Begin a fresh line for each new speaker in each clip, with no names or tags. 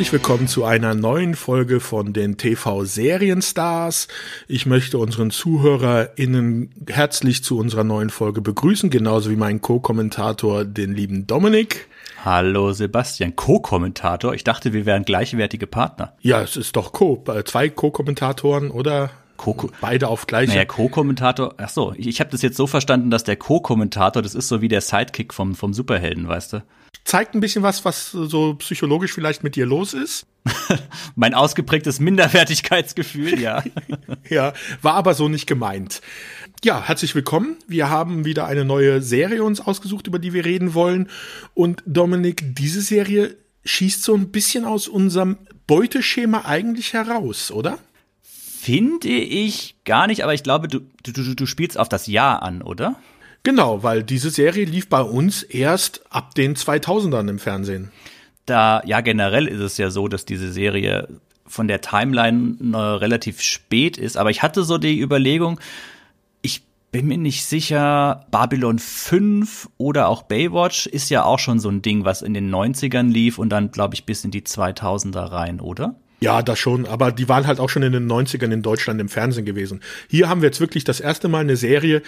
Herzlich willkommen zu einer neuen Folge von den TV Serienstars. Ich möchte unseren ZuhörerInnen herzlich zu unserer neuen Folge begrüßen, genauso wie meinen Co-Kommentator, den lieben Dominik.
Hallo Sebastian, Co-Kommentator. Ich dachte, wir wären gleichwertige Partner.
Ja, es ist doch Co. Äh, zwei Co-Kommentatoren, oder?
Co
Beide auf gleiche.
Naja, Co-Kommentator, ach so, ich, ich habe das jetzt so verstanden, dass der Co-Kommentator, das ist so wie der Sidekick vom, vom Superhelden, weißt du?
Zeigt ein bisschen was, was so psychologisch vielleicht mit dir los ist.
mein ausgeprägtes Minderwertigkeitsgefühl, ja.
ja, war aber so nicht gemeint. Ja, herzlich willkommen. Wir haben wieder eine neue Serie uns ausgesucht, über die wir reden wollen. Und Dominik, diese Serie schießt so ein bisschen aus unserem Beuteschema eigentlich heraus, oder?
Finde ich gar nicht, aber ich glaube, du, du, du spielst auf das Jahr an, oder?
Genau, weil diese Serie lief bei uns erst ab den 2000ern im Fernsehen.
Da, ja, generell ist es ja so, dass diese Serie von der Timeline äh, relativ spät ist, aber ich hatte so die Überlegung, ich bin mir nicht sicher, Babylon 5 oder auch Baywatch ist ja auch schon so ein Ding, was in den 90ern lief und dann, glaube ich, bis in die 2000er rein, oder?
Ja, das schon, aber die waren halt auch schon in den 90ern in Deutschland im Fernsehen gewesen. Hier haben wir jetzt wirklich das erste Mal eine Serie,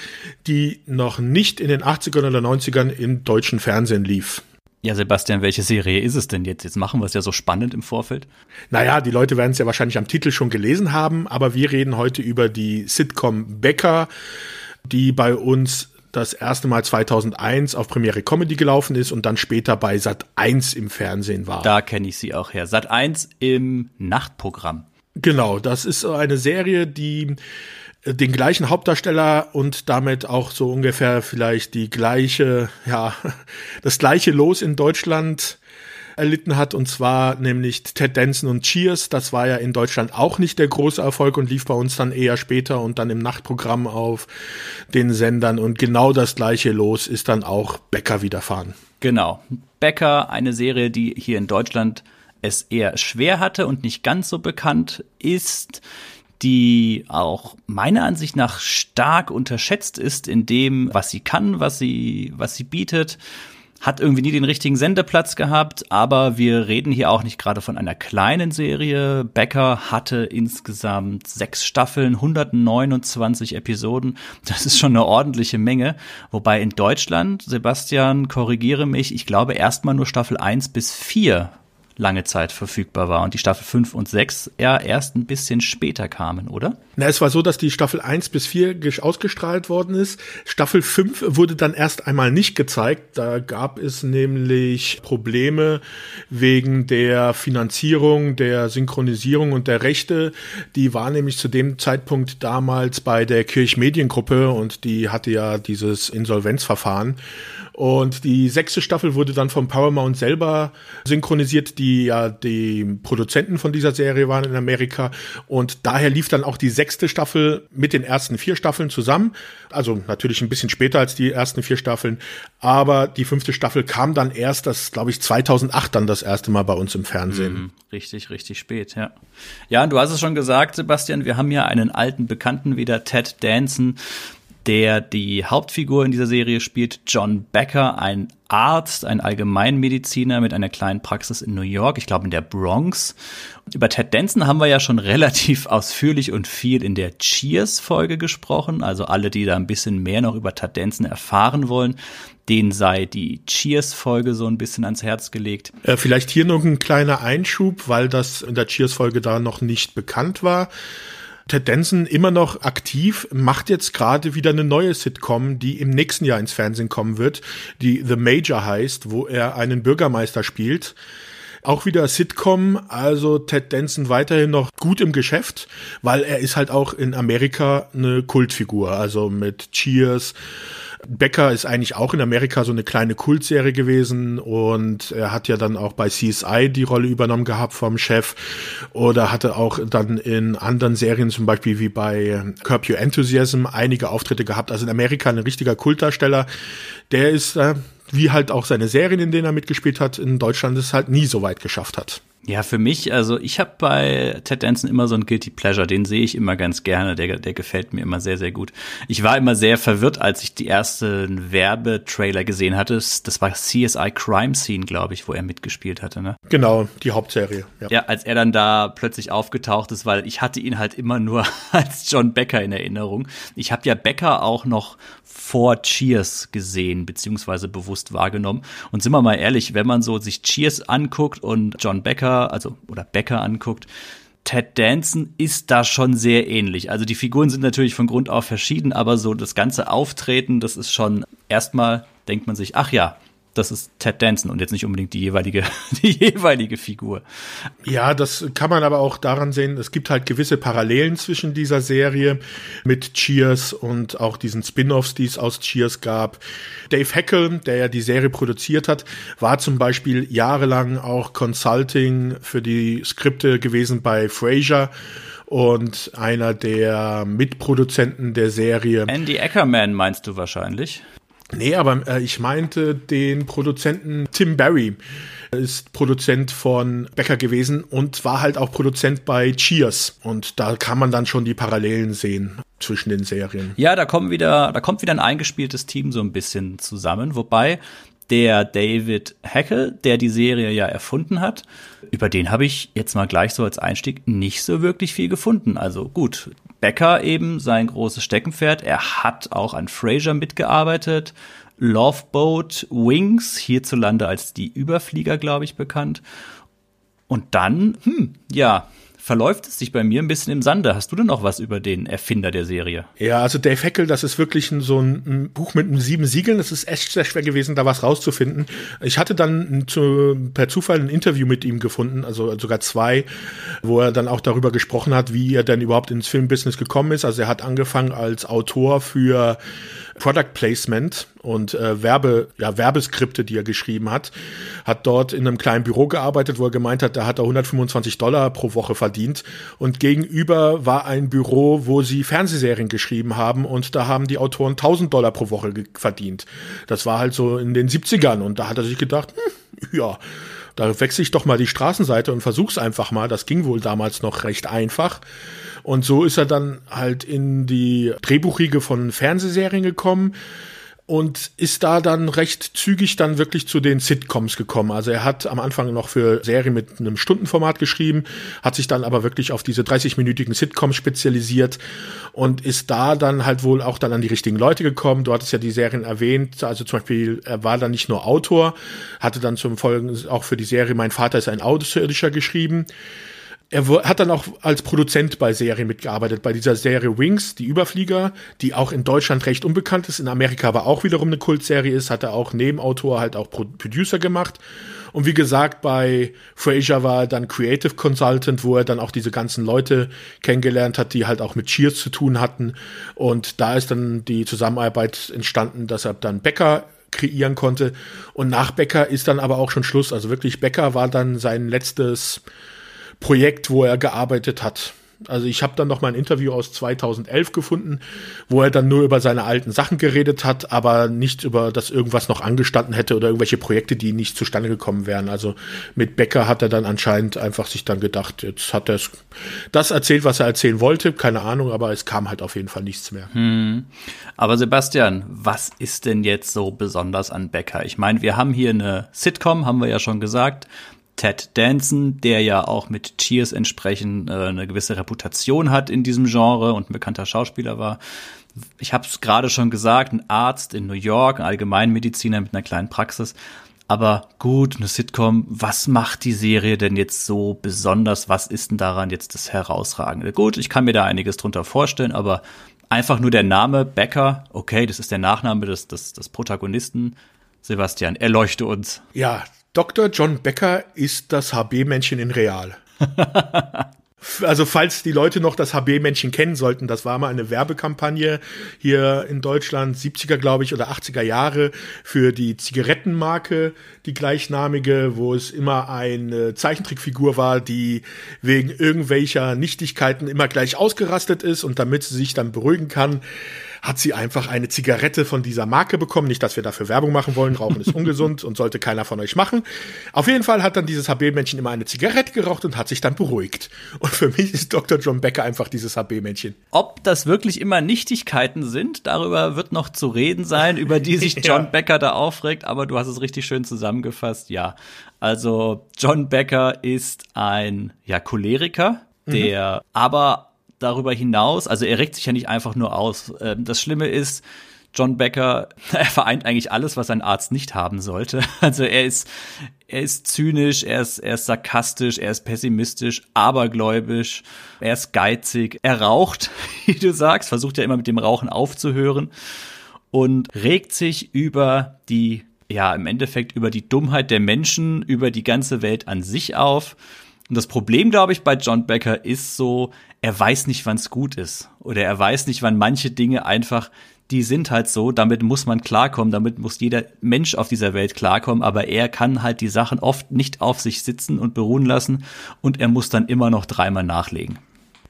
die noch nicht in den 80ern oder 90ern im deutschen Fernsehen lief.
Ja, Sebastian, welche Serie ist es denn jetzt? Jetzt machen wir es ja so spannend im Vorfeld.
Naja, die Leute werden es ja wahrscheinlich am Titel schon gelesen haben, aber wir reden heute über die Sitcom Becker, die bei uns das erste Mal 2001 auf Premiere Comedy gelaufen ist und dann später bei Sat 1 im Fernsehen war.
Da kenne ich sie auch her. Sat 1 im Nachtprogramm.
Genau, das ist eine Serie, die äh, den gleichen Hauptdarsteller und damit auch so ungefähr vielleicht die gleiche, ja, das gleiche Los in Deutschland erlitten hat, und zwar nämlich Ted Danson und Cheers. Das war ja in Deutschland auch nicht der große Erfolg und lief bei uns dann eher später und dann im Nachtprogramm auf den Sendern. Und genau das gleiche Los ist dann auch Becker widerfahren.
Genau. Becker, eine Serie, die hier in Deutschland es eher schwer hatte und nicht ganz so bekannt ist die auch meiner Ansicht nach stark unterschätzt ist in dem, was sie kann, was sie, was sie bietet hat irgendwie nie den richtigen Sendeplatz gehabt, aber wir reden hier auch nicht gerade von einer kleinen Serie. Becker hatte insgesamt sechs Staffeln, 129 Episoden. Das ist schon eine ordentliche Menge. Wobei in Deutschland, Sebastian, korrigiere mich, ich glaube erstmal nur Staffel 1 bis 4 lange Zeit verfügbar war und die Staffel 5 und 6 ja erst ein bisschen später kamen, oder?
Na, es war so, dass die Staffel 1 bis 4 ausgestrahlt worden ist. Staffel 5 wurde dann erst einmal nicht gezeigt. Da gab es nämlich Probleme wegen der Finanzierung, der Synchronisierung und der Rechte. Die war nämlich zu dem Zeitpunkt damals bei der Kirchmediengruppe und die hatte ja dieses Insolvenzverfahren. Und die sechste Staffel wurde dann von Paramount selber synchronisiert, die ja die Produzenten von dieser Serie waren in Amerika. Und daher lief dann auch die sechste Staffel mit den ersten vier Staffeln zusammen. Also natürlich ein bisschen später als die ersten vier Staffeln. Aber die fünfte Staffel kam dann erst, das glaube ich 2008 dann das erste Mal bei uns im Fernsehen. Mhm,
richtig, richtig spät, ja. Ja, du hast es schon gesagt, Sebastian, wir haben ja einen alten Bekannten wieder, Ted Danson, der die Hauptfigur in dieser Serie spielt, John Becker, ein Arzt, ein Allgemeinmediziner mit einer kleinen Praxis in New York, ich glaube in der Bronx. Über Ted Danson haben wir ja schon relativ ausführlich und viel in der Cheers-Folge gesprochen. Also alle, die da ein bisschen mehr noch über Ted Danson erfahren wollen, denen sei die Cheers-Folge so ein bisschen ans Herz gelegt.
Äh, vielleicht hier noch ein kleiner Einschub, weil das in der Cheers-Folge da noch nicht bekannt war. Ted Danson immer noch aktiv, macht jetzt gerade wieder eine neue Sitcom, die im nächsten Jahr ins Fernsehen kommen wird, die The Major heißt, wo er einen Bürgermeister spielt. Auch wieder Sitcom, also Ted Danson weiterhin noch gut im Geschäft, weil er ist halt auch in Amerika eine Kultfigur, also mit Cheers, Becker ist eigentlich auch in Amerika so eine kleine Kultserie gewesen und er hat ja dann auch bei CSI die Rolle übernommen gehabt vom Chef oder hatte auch dann in anderen Serien zum Beispiel wie bei Curb Your Enthusiasm einige Auftritte gehabt. Also in Amerika ein richtiger Kultdarsteller. Der ist, äh, wie halt auch seine Serien, in denen er mitgespielt hat, in Deutschland es halt nie so weit geschafft hat.
Ja, für mich, also ich habe bei Ted Danson immer so ein Guilty Pleasure, den sehe ich immer ganz gerne, der, der gefällt mir immer sehr, sehr gut. Ich war immer sehr verwirrt, als ich die ersten Werbetrailer gesehen hatte. Das war CSI Crime Scene, glaube ich, wo er mitgespielt hatte, ne?
Genau, die Hauptserie.
Ja. ja, als er dann da plötzlich aufgetaucht ist, weil ich hatte ihn halt immer nur als John Becker in Erinnerung. Ich habe ja Becker auch noch vor Cheers gesehen, beziehungsweise bewusst wahrgenommen. Und sind wir mal ehrlich, wenn man so sich Cheers anguckt und John Becker, also oder Becker anguckt, Ted Danson ist da schon sehr ähnlich. Also die Figuren sind natürlich von Grund auf verschieden, aber so das ganze Auftreten, das ist schon erstmal denkt man sich, ach ja, das ist Ted Danson und jetzt nicht unbedingt die jeweilige, die jeweilige Figur.
Ja, das kann man aber auch daran sehen, es gibt halt gewisse Parallelen zwischen dieser Serie mit Cheers und auch diesen Spin-offs, die es aus Cheers gab. Dave Heckel, der ja die Serie produziert hat, war zum Beispiel jahrelang auch Consulting für die Skripte gewesen bei Frasier und einer der Mitproduzenten der Serie.
Andy Ackerman meinst du wahrscheinlich?
Nee, aber äh, ich meinte den Produzenten Tim Barry ist Produzent von Becker gewesen und war halt auch Produzent bei Cheers. Und da kann man dann schon die Parallelen sehen zwischen den Serien.
Ja, da kommen wieder, da kommt wieder ein eingespieltes Team so ein bisschen zusammen, wobei der David Hackel, der die Serie ja erfunden hat, über den habe ich jetzt mal gleich so als Einstieg nicht so wirklich viel gefunden. Also gut, Becker eben sein großes Steckenpferd. Er hat auch an Fraser mitgearbeitet. Loveboat Wings, hierzulande als die Überflieger, glaube ich, bekannt. Und dann, hm, ja, verläuft es sich bei mir ein bisschen im Sande. Hast du denn noch was über den Erfinder der Serie?
Ja, also Dave Heckel, das ist wirklich ein, so ein, Buch mit sieben Siegeln. Das ist echt sehr schwer gewesen, da was rauszufinden. Ich hatte dann zu, per Zufall ein Interview mit ihm gefunden, also sogar zwei, wo er dann auch darüber gesprochen hat, wie er denn überhaupt ins Filmbusiness gekommen ist. Also er hat angefangen als Autor für Product Placement und äh, Werbe, ja, Werbeskripte, die er geschrieben hat, hat dort in einem kleinen Büro gearbeitet, wo er gemeint hat, da hat er 125 Dollar pro Woche verdient und gegenüber war ein Büro, wo sie Fernsehserien geschrieben haben und da haben die Autoren 1000 Dollar pro Woche verdient. Das war halt so in den 70ern und da hat er sich gedacht, hm, ja, da wechsle ich doch mal die Straßenseite und versuch's einfach mal. Das ging wohl damals noch recht einfach. Und so ist er dann halt in die Drehbuchriege von Fernsehserien gekommen und ist da dann recht zügig dann wirklich zu den Sitcoms gekommen. Also er hat am Anfang noch für Serien mit einem Stundenformat geschrieben, hat sich dann aber wirklich auf diese 30-minütigen Sitcoms spezialisiert und ist da dann halt wohl auch dann an die richtigen Leute gekommen. Du hattest ja die Serien erwähnt, also zum Beispiel, er war dann nicht nur Autor, hatte dann zum Folgen auch für die Serie Mein Vater ist ein Außerirdischer geschrieben er hat dann auch als Produzent bei Serien mitgearbeitet, bei dieser Serie Wings, die Überflieger, die auch in Deutschland recht unbekannt ist, in Amerika aber auch wiederum eine Kultserie ist, hat er auch Nebenautor, halt auch Producer gemacht. Und wie gesagt, bei Frasier war er dann Creative Consultant, wo er dann auch diese ganzen Leute kennengelernt hat, die halt auch mit Cheers zu tun hatten. Und da ist dann die Zusammenarbeit entstanden, dass er dann Becker kreieren konnte. Und nach Becker ist dann aber auch schon Schluss. Also wirklich Becker war dann sein letztes Projekt, wo er gearbeitet hat. Also ich habe dann noch mal ein Interview aus 2011 gefunden, wo er dann nur über seine alten Sachen geredet hat, aber nicht über, dass irgendwas noch angestanden hätte oder irgendwelche Projekte, die nicht zustande gekommen wären. Also mit Becker hat er dann anscheinend einfach sich dann gedacht, jetzt hat er das erzählt, was er erzählen wollte, keine Ahnung, aber es kam halt auf jeden Fall nichts mehr.
Hm. Aber Sebastian, was ist denn jetzt so besonders an Becker? Ich meine, wir haben hier eine Sitcom, haben wir ja schon gesagt. Ted Danson, der ja auch mit Cheers entsprechend äh, eine gewisse Reputation hat in diesem Genre und ein bekannter Schauspieler war. Ich habe es gerade schon gesagt, ein Arzt in New York, ein Allgemeinmediziner mit einer kleinen Praxis. Aber gut, eine Sitcom, was macht die Serie denn jetzt so besonders? Was ist denn daran jetzt das Herausragende? Gut, ich kann mir da einiges drunter vorstellen, aber einfach nur der Name Becker, okay, das ist der Nachname des, des, des Protagonisten. Sebastian, erleuchte uns.
Ja, Dr. John Becker ist das HB-Männchen in Real. also falls die Leute noch das HB-Männchen kennen sollten, das war mal eine Werbekampagne hier in Deutschland, 70er glaube ich oder 80er Jahre für die Zigarettenmarke, die gleichnamige, wo es immer eine Zeichentrickfigur war, die wegen irgendwelcher Nichtigkeiten immer gleich ausgerastet ist und damit sie sich dann beruhigen kann, hat sie einfach eine Zigarette von dieser Marke bekommen. Nicht, dass wir dafür Werbung machen wollen. Rauchen ist ungesund und sollte keiner von euch machen. Auf jeden Fall hat dann dieses HB-Männchen immer eine Zigarette geraucht und hat sich dann beruhigt. Und für mich ist Dr. John Becker einfach dieses HB-Männchen.
Ob das wirklich immer Nichtigkeiten sind, darüber wird noch zu reden sein, über die sich John ja. Becker da aufregt. Aber du hast es richtig schön zusammengefasst. Ja, also John Becker ist ein ja, Choleriker, der mhm. aber darüber hinaus, also er regt sich ja nicht einfach nur aus. Ähm, das Schlimme ist, John Becker, er vereint eigentlich alles, was ein Arzt nicht haben sollte. Also er ist, er ist zynisch, er ist, er ist sarkastisch, er ist pessimistisch, abergläubisch, er ist geizig, er raucht, wie du sagst, versucht ja immer mit dem Rauchen aufzuhören und regt sich über die ja, im Endeffekt über die Dummheit der Menschen, über die ganze Welt an sich auf. Und das Problem, glaube ich, bei John Becker ist so, er weiß nicht, wann es gut ist. Oder er weiß nicht, wann manche Dinge einfach, die sind halt so, damit muss man klarkommen, damit muss jeder Mensch auf dieser Welt klarkommen, aber er kann halt die Sachen oft nicht auf sich sitzen und beruhen lassen und er muss dann immer noch dreimal nachlegen.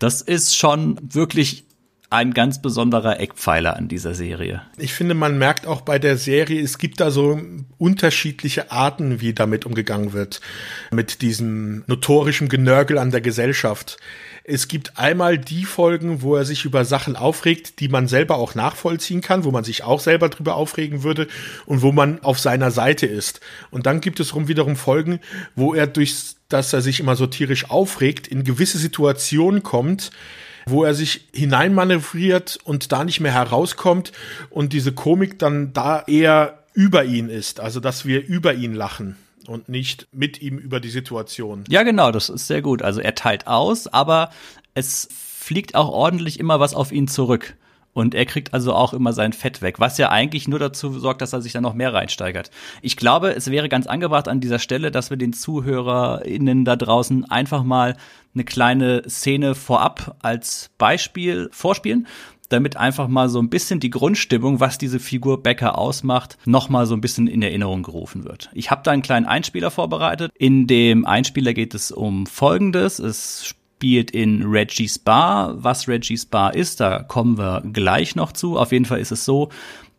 Das ist schon wirklich ein ganz besonderer Eckpfeiler an dieser Serie.
Ich finde, man merkt auch bei der Serie, es gibt da so unterschiedliche Arten, wie damit umgegangen wird, mit diesem notorischen Genörgel an der Gesellschaft. Es gibt einmal die Folgen, wo er sich über Sachen aufregt, die man selber auch nachvollziehen kann, wo man sich auch selber drüber aufregen würde und wo man auf seiner Seite ist. Und dann gibt es rum wiederum Folgen, wo er durch, dass er sich immer so tierisch aufregt, in gewisse Situationen kommt, wo er sich hineinmanövriert und da nicht mehr herauskommt und diese Komik dann da eher über ihn ist, also dass wir über ihn lachen und nicht mit ihm über die Situation.
Ja, genau, das ist sehr gut. Also er teilt aus, aber es fliegt auch ordentlich immer was auf ihn zurück. Und er kriegt also auch immer sein Fett weg, was ja eigentlich nur dazu sorgt, dass er sich dann noch mehr reinsteigert. Ich glaube, es wäre ganz angebracht an dieser Stelle, dass wir den ZuhörerInnen da draußen einfach mal eine kleine Szene vorab als Beispiel vorspielen, damit einfach mal so ein bisschen die Grundstimmung, was diese Figur Becker ausmacht, noch mal so ein bisschen in Erinnerung gerufen wird. Ich habe da einen kleinen Einspieler vorbereitet. In dem Einspieler geht es um Folgendes. Es spielt in Reggie's Bar. Was Reggie's Bar ist, da kommen wir gleich noch zu. Auf jeden Fall ist es so,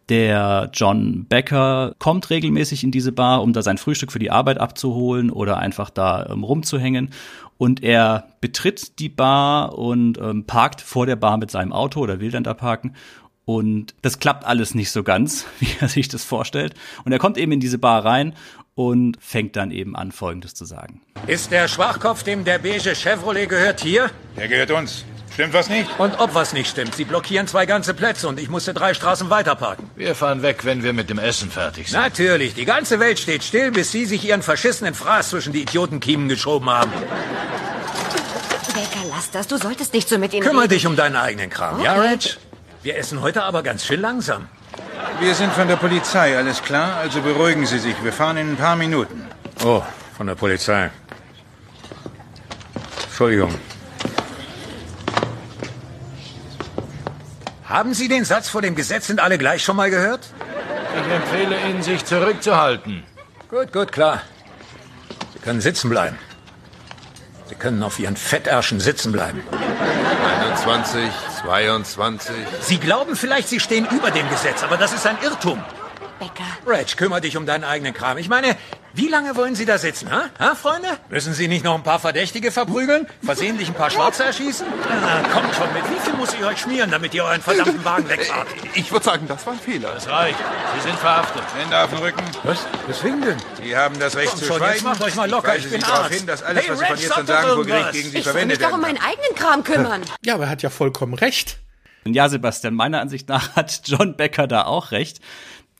der John Becker kommt regelmäßig in diese Bar, um da sein Frühstück für die Arbeit abzuholen oder einfach da ähm, rumzuhängen. Und er betritt die Bar und ähm, parkt vor der Bar mit seinem Auto oder will dann da parken. Und das klappt alles nicht so ganz, wie er sich das vorstellt. Und er kommt eben in diese Bar rein und fängt dann eben an, Folgendes zu sagen.
Ist der Schwachkopf, dem der beige Chevrolet gehört, hier?
Der gehört uns. Stimmt was nicht?
Und ob was nicht stimmt. Sie blockieren zwei ganze Plätze und ich musste drei Straßen weiter parken.
Wir fahren weg, wenn wir mit dem Essen fertig sind.
Natürlich. Die ganze Welt steht still, bis Sie sich Ihren verschissenen Fraß zwischen die Idiotenkiemen geschoben haben.
Becker, lass das. Du solltest nicht so mit ihnen
Kümmer reden. dich um deinen eigenen Kram, okay. ja, Reg? Wir essen heute aber ganz schön langsam.
Wir sind von der Polizei, alles klar? Also beruhigen Sie sich. Wir fahren in ein paar Minuten.
Oh, von der Polizei. Entschuldigung. Haben Sie den Satz vor dem Gesetz sind alle gleich schon mal gehört?
Ich empfehle Ihnen, sich zurückzuhalten.
Gut, gut, klar. Sie können sitzen bleiben. Sie können auf Ihren Fettärschen sitzen bleiben.
21, 22.
Sie glauben vielleicht, Sie stehen über dem Gesetz, aber das ist ein Irrtum.
Becker.
Reg, kümmere dich um deinen eigenen Kram. Ich meine, wie lange wollen Sie da sitzen, ha? ha, Freunde? Müssen Sie nicht noch ein paar Verdächtige verprügeln? Versehentlich ein paar Schwarze erschießen? Ah, kommt schon mit. Wie viel muss ich euch schmieren, damit ihr euren verdammten Wagen wegfahrt?
Ich würde sagen, das war ein Fehler.
Das reicht. Sie sind verhaftet.
Hände auf den Rücken.
Was? Weswegen denn?
Sie haben das Recht
Kommt
zu
schon,
schweigen.
Jetzt macht euch mal locker. Ich, ich bin Arzt.
hin, dass alles,
hey,
was Sie von jetzt an sagen, vor Gericht gegen Sie
Ich soll mich
verwendet
doch um meinen eigenen Kram kümmern.
Ja, aber er hat ja vollkommen recht.
Ja, Sebastian, meiner Ansicht nach hat John Becker da auch recht.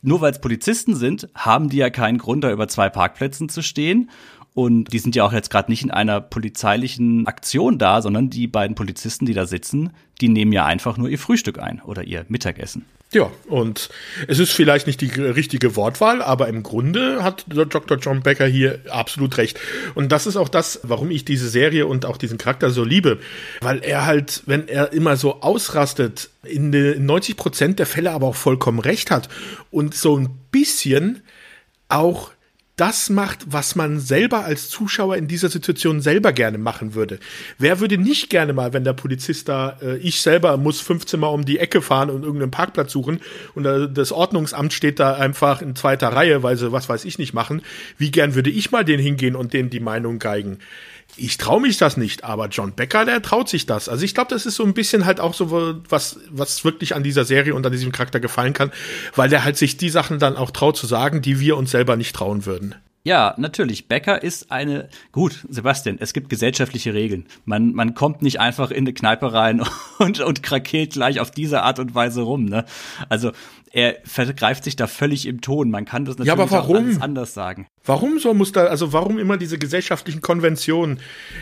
Nur weil es Polizisten sind, haben die ja keinen Grund, da über zwei Parkplätzen zu stehen. Und die sind ja auch jetzt gerade nicht in einer polizeilichen Aktion da, sondern die beiden Polizisten, die da sitzen, die nehmen ja einfach nur ihr Frühstück ein oder ihr Mittagessen.
Ja, und es ist vielleicht nicht die richtige Wortwahl, aber im Grunde hat Dr. John Becker hier absolut recht. Und das ist auch das, warum ich diese Serie und auch diesen Charakter so liebe. Weil er halt, wenn er immer so ausrastet, in 90 Prozent der Fälle aber auch vollkommen recht hat und so ein bisschen auch das macht, was man selber als Zuschauer in dieser Situation selber gerne machen würde. Wer würde nicht gerne mal, wenn der Polizist da, äh, ich selber muss 15 Mal um die Ecke fahren und irgendeinen Parkplatz suchen und äh, das Ordnungsamt steht da einfach in zweiter Reihe, weil sie was weiß ich nicht machen. Wie gern würde ich mal den hingehen und denen die Meinung geigen? Ich traue mich das nicht, aber John Becker, der traut sich das. Also ich glaube, das ist so ein bisschen halt auch so was, was wirklich an dieser Serie und an diesem Charakter gefallen kann, weil der halt sich die Sachen dann auch traut zu sagen, die wir uns selber nicht trauen würden.
Ja, natürlich. Becker ist eine, gut, Sebastian, es gibt gesellschaftliche Regeln. Man, man kommt nicht einfach in eine Kneipe rein und, und krakeelt gleich auf diese Art und Weise rum, ne? Also, er vergreift sich da völlig im Ton. Man kann das natürlich
ja, aber warum?
auch anders sagen.
Warum so muss da, also warum immer diese gesellschaftlichen Konventionen,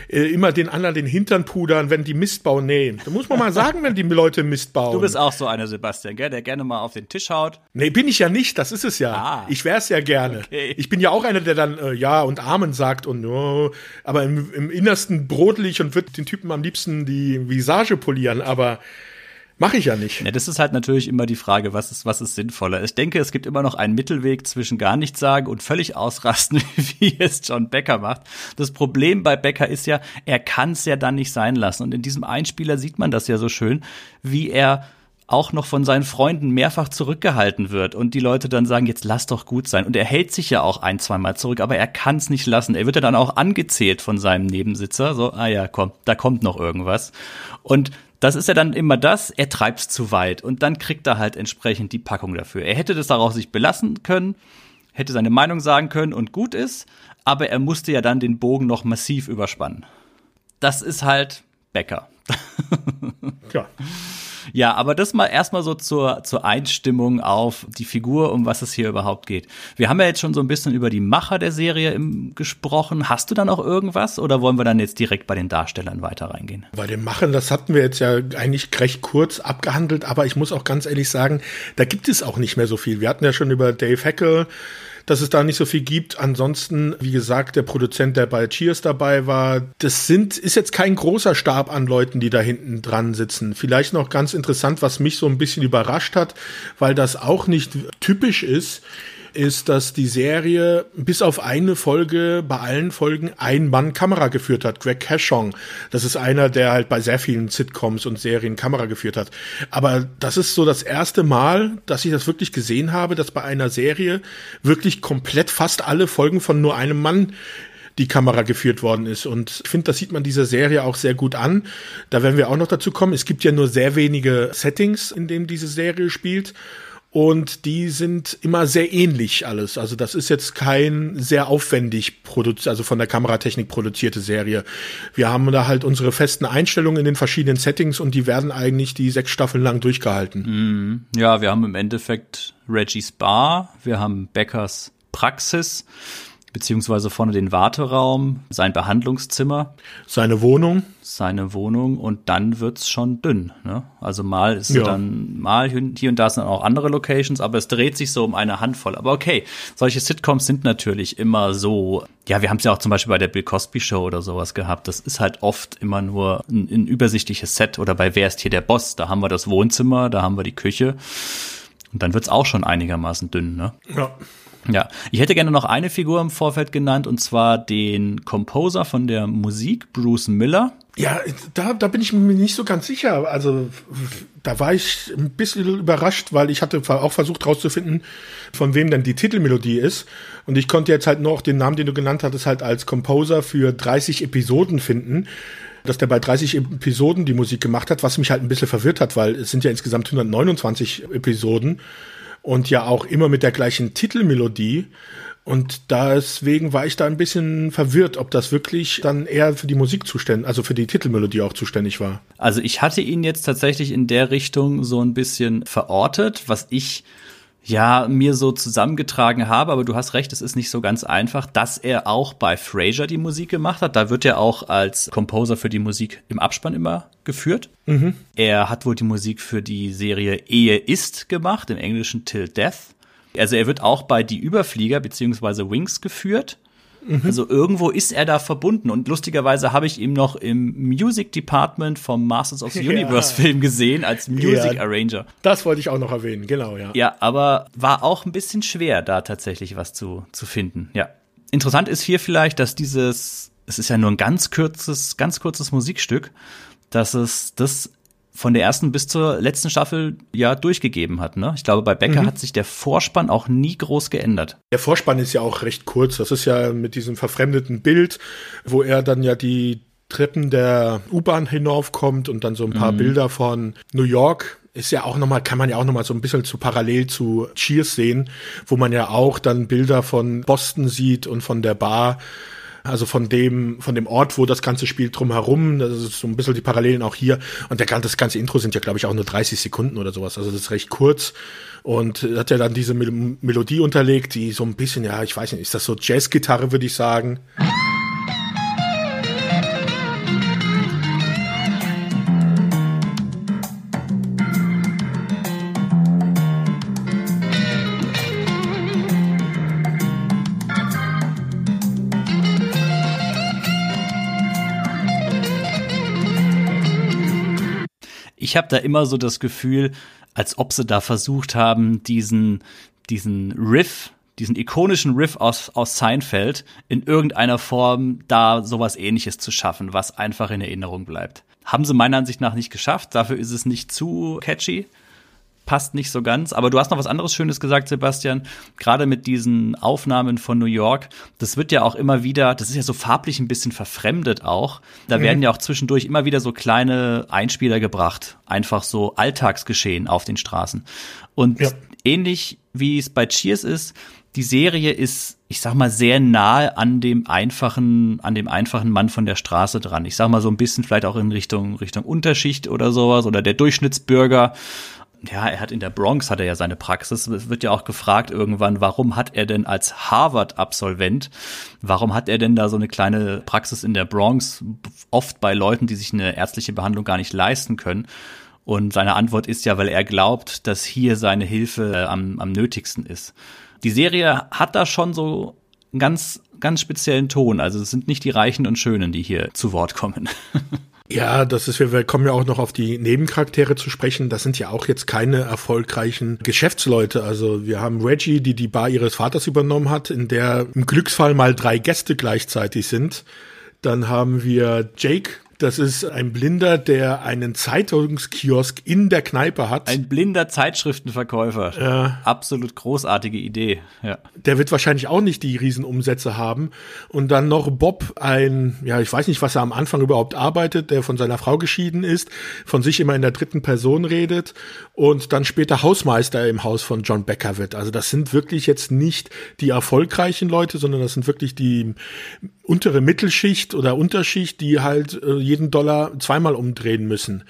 äh, immer den anderen den Hintern pudern, wenn die Mist bauen? Nee, da muss man mal sagen, wenn die Leute Mist bauen.
Du bist auch so einer, Sebastian, gell, der gerne mal auf den Tisch haut.
Nee, bin ich ja nicht, das ist es ja.
Ah.
Ich wär's ja gerne.
Okay.
Ich bin ja auch einer, der dann äh, Ja und Amen sagt und oh, aber im, im Innersten brodelig und wird den Typen am liebsten die Visage polieren, aber Mache ich ja nicht.
Ja, das ist halt natürlich immer die Frage, was ist, was ist sinnvoller. Ich denke, es gibt immer noch einen Mittelweg zwischen gar nichts sagen und völlig ausrasten, wie es John Becker macht. Das Problem bei Becker ist ja, er kann es ja dann nicht sein lassen. Und in diesem Einspieler sieht man das ja so schön, wie er auch noch von seinen Freunden mehrfach zurückgehalten wird und die Leute dann sagen, jetzt lass doch gut sein. Und er hält sich ja auch ein, zweimal zurück, aber er kann es nicht lassen. Er wird ja dann auch angezählt von seinem Nebensitzer, so, ah ja, komm, da kommt noch irgendwas. Und das ist ja dann immer das, er treibt's zu weit und dann kriegt er halt entsprechend die Packung dafür. Er hätte das darauf sich belassen können, hätte seine Meinung sagen können und gut ist, aber er musste ja dann den Bogen noch massiv überspannen. Das ist halt Becker.
Ja.
Ja, aber das mal erstmal so zur, zur Einstimmung auf die Figur, um was es hier überhaupt geht. Wir haben ja jetzt schon so ein bisschen über die Macher der Serie im, gesprochen. Hast du da noch irgendwas oder wollen wir dann jetzt direkt bei den Darstellern weiter reingehen?
Bei dem Machen, das hatten wir jetzt ja eigentlich recht kurz abgehandelt, aber ich muss auch ganz ehrlich sagen, da gibt es auch nicht mehr so viel. Wir hatten ja schon über Dave Heckel dass es da nicht so viel gibt. Ansonsten, wie gesagt, der Produzent, der bei Cheers dabei war, das sind, ist jetzt kein großer Stab an Leuten, die da hinten dran sitzen. Vielleicht noch ganz interessant, was mich so ein bisschen überrascht hat, weil das auch nicht typisch ist ist, dass die Serie bis auf eine Folge bei allen Folgen ein Mann Kamera geführt hat, Greg Cashong. Das ist einer, der halt bei sehr vielen Sitcoms und Serien Kamera geführt hat. Aber das ist so das erste Mal, dass ich das wirklich gesehen habe, dass bei einer Serie wirklich komplett fast alle Folgen von nur einem Mann die Kamera geführt worden ist. Und ich finde, das sieht man dieser Serie auch sehr gut an. Da werden wir auch noch dazu kommen. Es gibt ja nur sehr wenige Settings, in denen diese Serie spielt und die sind immer sehr ähnlich alles. Also das ist jetzt kein sehr aufwendig produziert, also von der Kameratechnik produzierte Serie. Wir haben da halt unsere festen Einstellungen in den verschiedenen Settings und die werden eigentlich die sechs Staffeln lang durchgehalten.
Ja, wir haben im Endeffekt Reggie's Bar, wir haben Beckers Praxis, beziehungsweise vorne den Warteraum, sein Behandlungszimmer,
Seine Wohnung,
seine Wohnung und dann wird's schon dünn. Ne? Also mal ist
Ja.
dann mal hier und da sind dann auch andere Locations, aber es dreht sich so um eine Handvoll. Aber okay, solche Sitcoms sind natürlich immer so. Ja, wir haben es ja auch zum Beispiel bei der Bill Cosby Show oder sowas gehabt. Das ist halt oft immer nur ein, ein übersichtliches Set oder bei Wer ist hier der Boss? Da haben wir das Wohnzimmer, da haben wir die Küche. Und dann wird's auch schon einigermaßen dünn, ne?
ja,
Ja, ich hätte gerne noch eine Figur im Vorfeld genannt, und zwar den Composer von der Musik, Bruce Miller.
Ja, da, da bin ich mir nicht so ganz sicher. Also da war ich ein bisschen überrascht, weil ich hatte auch versucht herauszufinden, von wem denn die Titelmelodie ist. Und ich konnte jetzt halt nur auch den Namen, den du genannt hattest, halt als Composer für 30 Episoden finden. Dass der bei 30 Episoden die Musik gemacht hat, was mich halt ein bisschen verwirrt hat, weil es sind ja insgesamt 129 Episoden und ja auch immer mit der gleichen Titelmelodie. Und deswegen war ich da ein bisschen verwirrt, ob das wirklich dann eher für die Musik zuständig, also für die Titelmelodie auch zuständig war.
Also ich hatte ihn jetzt tatsächlich in der Richtung so ein bisschen verortet, was ich ja mir so zusammengetragen habe, aber du hast recht, es ist nicht so ganz einfach, dass er auch bei Frasier die Musik gemacht hat. Da wird er auch als Composer für die Musik im Abspann immer geführt. Er hat wohl die Musik für die Serie Ehe ist gemacht, im Englischen Till Death. Also er wird auch bei Die Überflieger beziehungsweise Wings geführt. Also irgendwo ist er da verbunden und lustigerweise habe ich ihn noch im Music Department vom Masters of the
Ja.
Universe Film gesehen als Music
Ja.
Arranger.
Das wollte ich auch noch erwähnen, genau, ja.
Ja, aber war auch ein bisschen schwer, da tatsächlich was zu, zu finden. Ja. Interessant ist hier vielleicht, dass dieses, es ist ja nur ein ganz kurzes, ganz kurzes Musikstück, dass es das von der ersten bis zur letzten Staffel ja durchgegeben hat. Ne? Ich glaube, bei Becker mhm. hat sich der Vorspann auch nie groß geändert.
Der Vorspann ist ja auch recht kurz. Das ist ja mit diesem verfremdeten Bild, wo er dann ja die Treppen der U-Bahn hinaufkommt und dann so ein paar mhm. Bilder von New York ist ja auch nochmal, kann man ja auch nochmal so ein bisschen zu parallel zu Cheers sehen, wo man ja auch dann Bilder von Boston sieht und von der Bar also von dem, von dem Ort, wo das Ganze spielt, drumherum. Das ist so ein bisschen die Parallelen auch hier. Und der, das ganze Intro sind ja, glaube ich, auch nur 30 Sekunden oder sowas. Also das ist recht kurz. Und hat ja dann diese Mel Melodie unterlegt, die so ein bisschen, ja, ich weiß nicht, ist das so Jazzgitarre, würde ich sagen.
Ich habe da immer so das Gefühl, als ob sie da versucht haben, diesen, diesen Riff, diesen ikonischen Riff aus, aus Seinfeld in irgendeiner Form da sowas ähnliches zu schaffen, was einfach in Erinnerung bleibt. Haben sie meiner Ansicht nach nicht geschafft. Dafür ist es nicht zu catchy passt nicht so ganz. Aber du hast noch was anderes Schönes gesagt, Sebastian. Gerade mit diesen Aufnahmen von New York. Das wird ja auch immer wieder, das ist ja so farblich ein bisschen verfremdet auch. Da mhm. werden ja auch zwischendurch immer wieder so kleine Einspieler gebracht. Einfach so Alltagsgeschehen auf den Straßen. Und ja. ähnlich wie es bei Cheers ist, die Serie ist, ich sag mal, sehr nahe an dem einfachen, an dem einfachen Mann von der Straße dran. Ich sag mal so ein bisschen vielleicht auch in Richtung, Richtung Unterschicht oder sowas oder der Durchschnittsbürger ja, er hat in der Bronx hat er ja seine Praxis. Es wird ja auch gefragt irgendwann, warum hat er denn als Harvard-Absolvent, warum hat er denn da so eine kleine Praxis in der Bronx, oft bei Leuten, die sich eine ärztliche Behandlung gar nicht leisten können? Und seine Antwort ist ja, weil er glaubt, dass hier seine Hilfe äh, am, am nötigsten ist. Die Serie hat da schon so einen ganz, ganz speziellen Ton. Also es sind nicht die Reichen und Schönen, die hier zu Wort kommen.
Ja, das ist, wir kommen ja auch noch auf die Nebencharaktere zu sprechen. Das sind ja auch jetzt keine erfolgreichen Geschäftsleute. Also wir haben Reggie, die die Bar ihres Vaters übernommen hat, in der im Glücksfall mal drei Gäste gleichzeitig sind. Dann haben wir Jake, das ist ein Blinder, der einen Zeitungskiosk in der Kneipe hat.
Ein blinder Zeitschriftenverkäufer. Ja. Absolut großartige Idee. Ja.
Der wird wahrscheinlich auch nicht die Riesenumsätze haben. Und dann noch Bob, ein, ja, ich weiß nicht, was er am Anfang überhaupt arbeitet, der von seiner Frau geschieden ist, von sich immer in der dritten Person redet und dann später Hausmeister im Haus von John Becker wird. Also das sind wirklich jetzt nicht die erfolgreichen Leute, sondern das sind wirklich die untere Mittelschicht oder Unterschicht, die halt äh, jeden Dollar zweimal umdrehen müssen.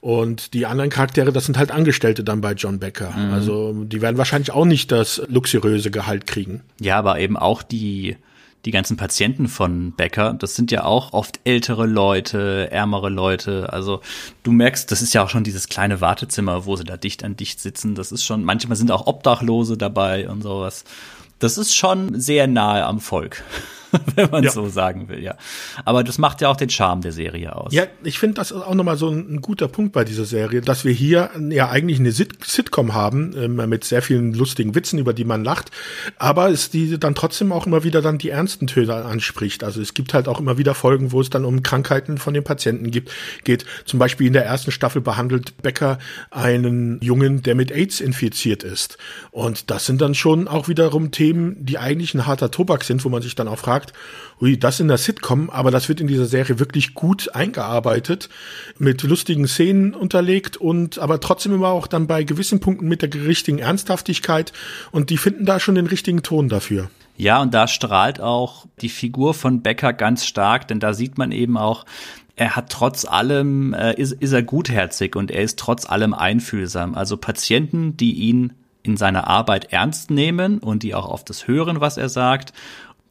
Und die anderen Charaktere, das sind halt Angestellte dann bei John Becker. Mhm. Also die werden wahrscheinlich auch nicht das luxuriöse Gehalt kriegen.
Ja, aber eben auch die die ganzen Patienten von Becker, das sind ja auch oft ältere Leute, ärmere Leute. Also du merkst, das ist ja auch schon dieses kleine Wartezimmer, wo sie da dicht an dicht sitzen. Das ist schon, manchmal sind auch Obdachlose dabei und sowas. Das ist schon sehr nahe am Volk. wenn man ja. so sagen will, ja. Aber das macht ja auch den Charme der Serie aus.
Ja, ich finde das auch nochmal so ein, ein, guter Punkt bei dieser Serie, dass wir hier ja eigentlich eine Sit Sitcom haben, äh, mit sehr vielen lustigen Witzen, über die man lacht, aber es die dann trotzdem auch immer wieder dann die ernsten Töne anspricht. Also es gibt halt auch immer wieder Folgen, wo es dann um Krankheiten von den Patienten gibt, geht. Zum Beispiel in der ersten Staffel behandelt Becker einen Jungen, der mit AIDS infiziert ist. Und das sind dann schon auch wiederum Themen, die eigentlich ein harter Tobak sind, wo man sich dann auch fragt, sagt, ui, das in der Sitcom, aber das wird in dieser Serie wirklich gut eingearbeitet, mit lustigen Szenen unterlegt und aber trotzdem immer auch dann bei gewissen Punkten mit der richtigen Ernsthaftigkeit und die finden da schon den richtigen Ton dafür.
Ja, und da strahlt auch die Figur von Becker ganz stark, denn da sieht man eben auch, er hat trotz allem, äh, ist, ist er gutherzig und er ist trotz allem einfühlsam. Also Patienten, die ihn in seiner Arbeit ernst nehmen und die auch auf das hören, was er sagt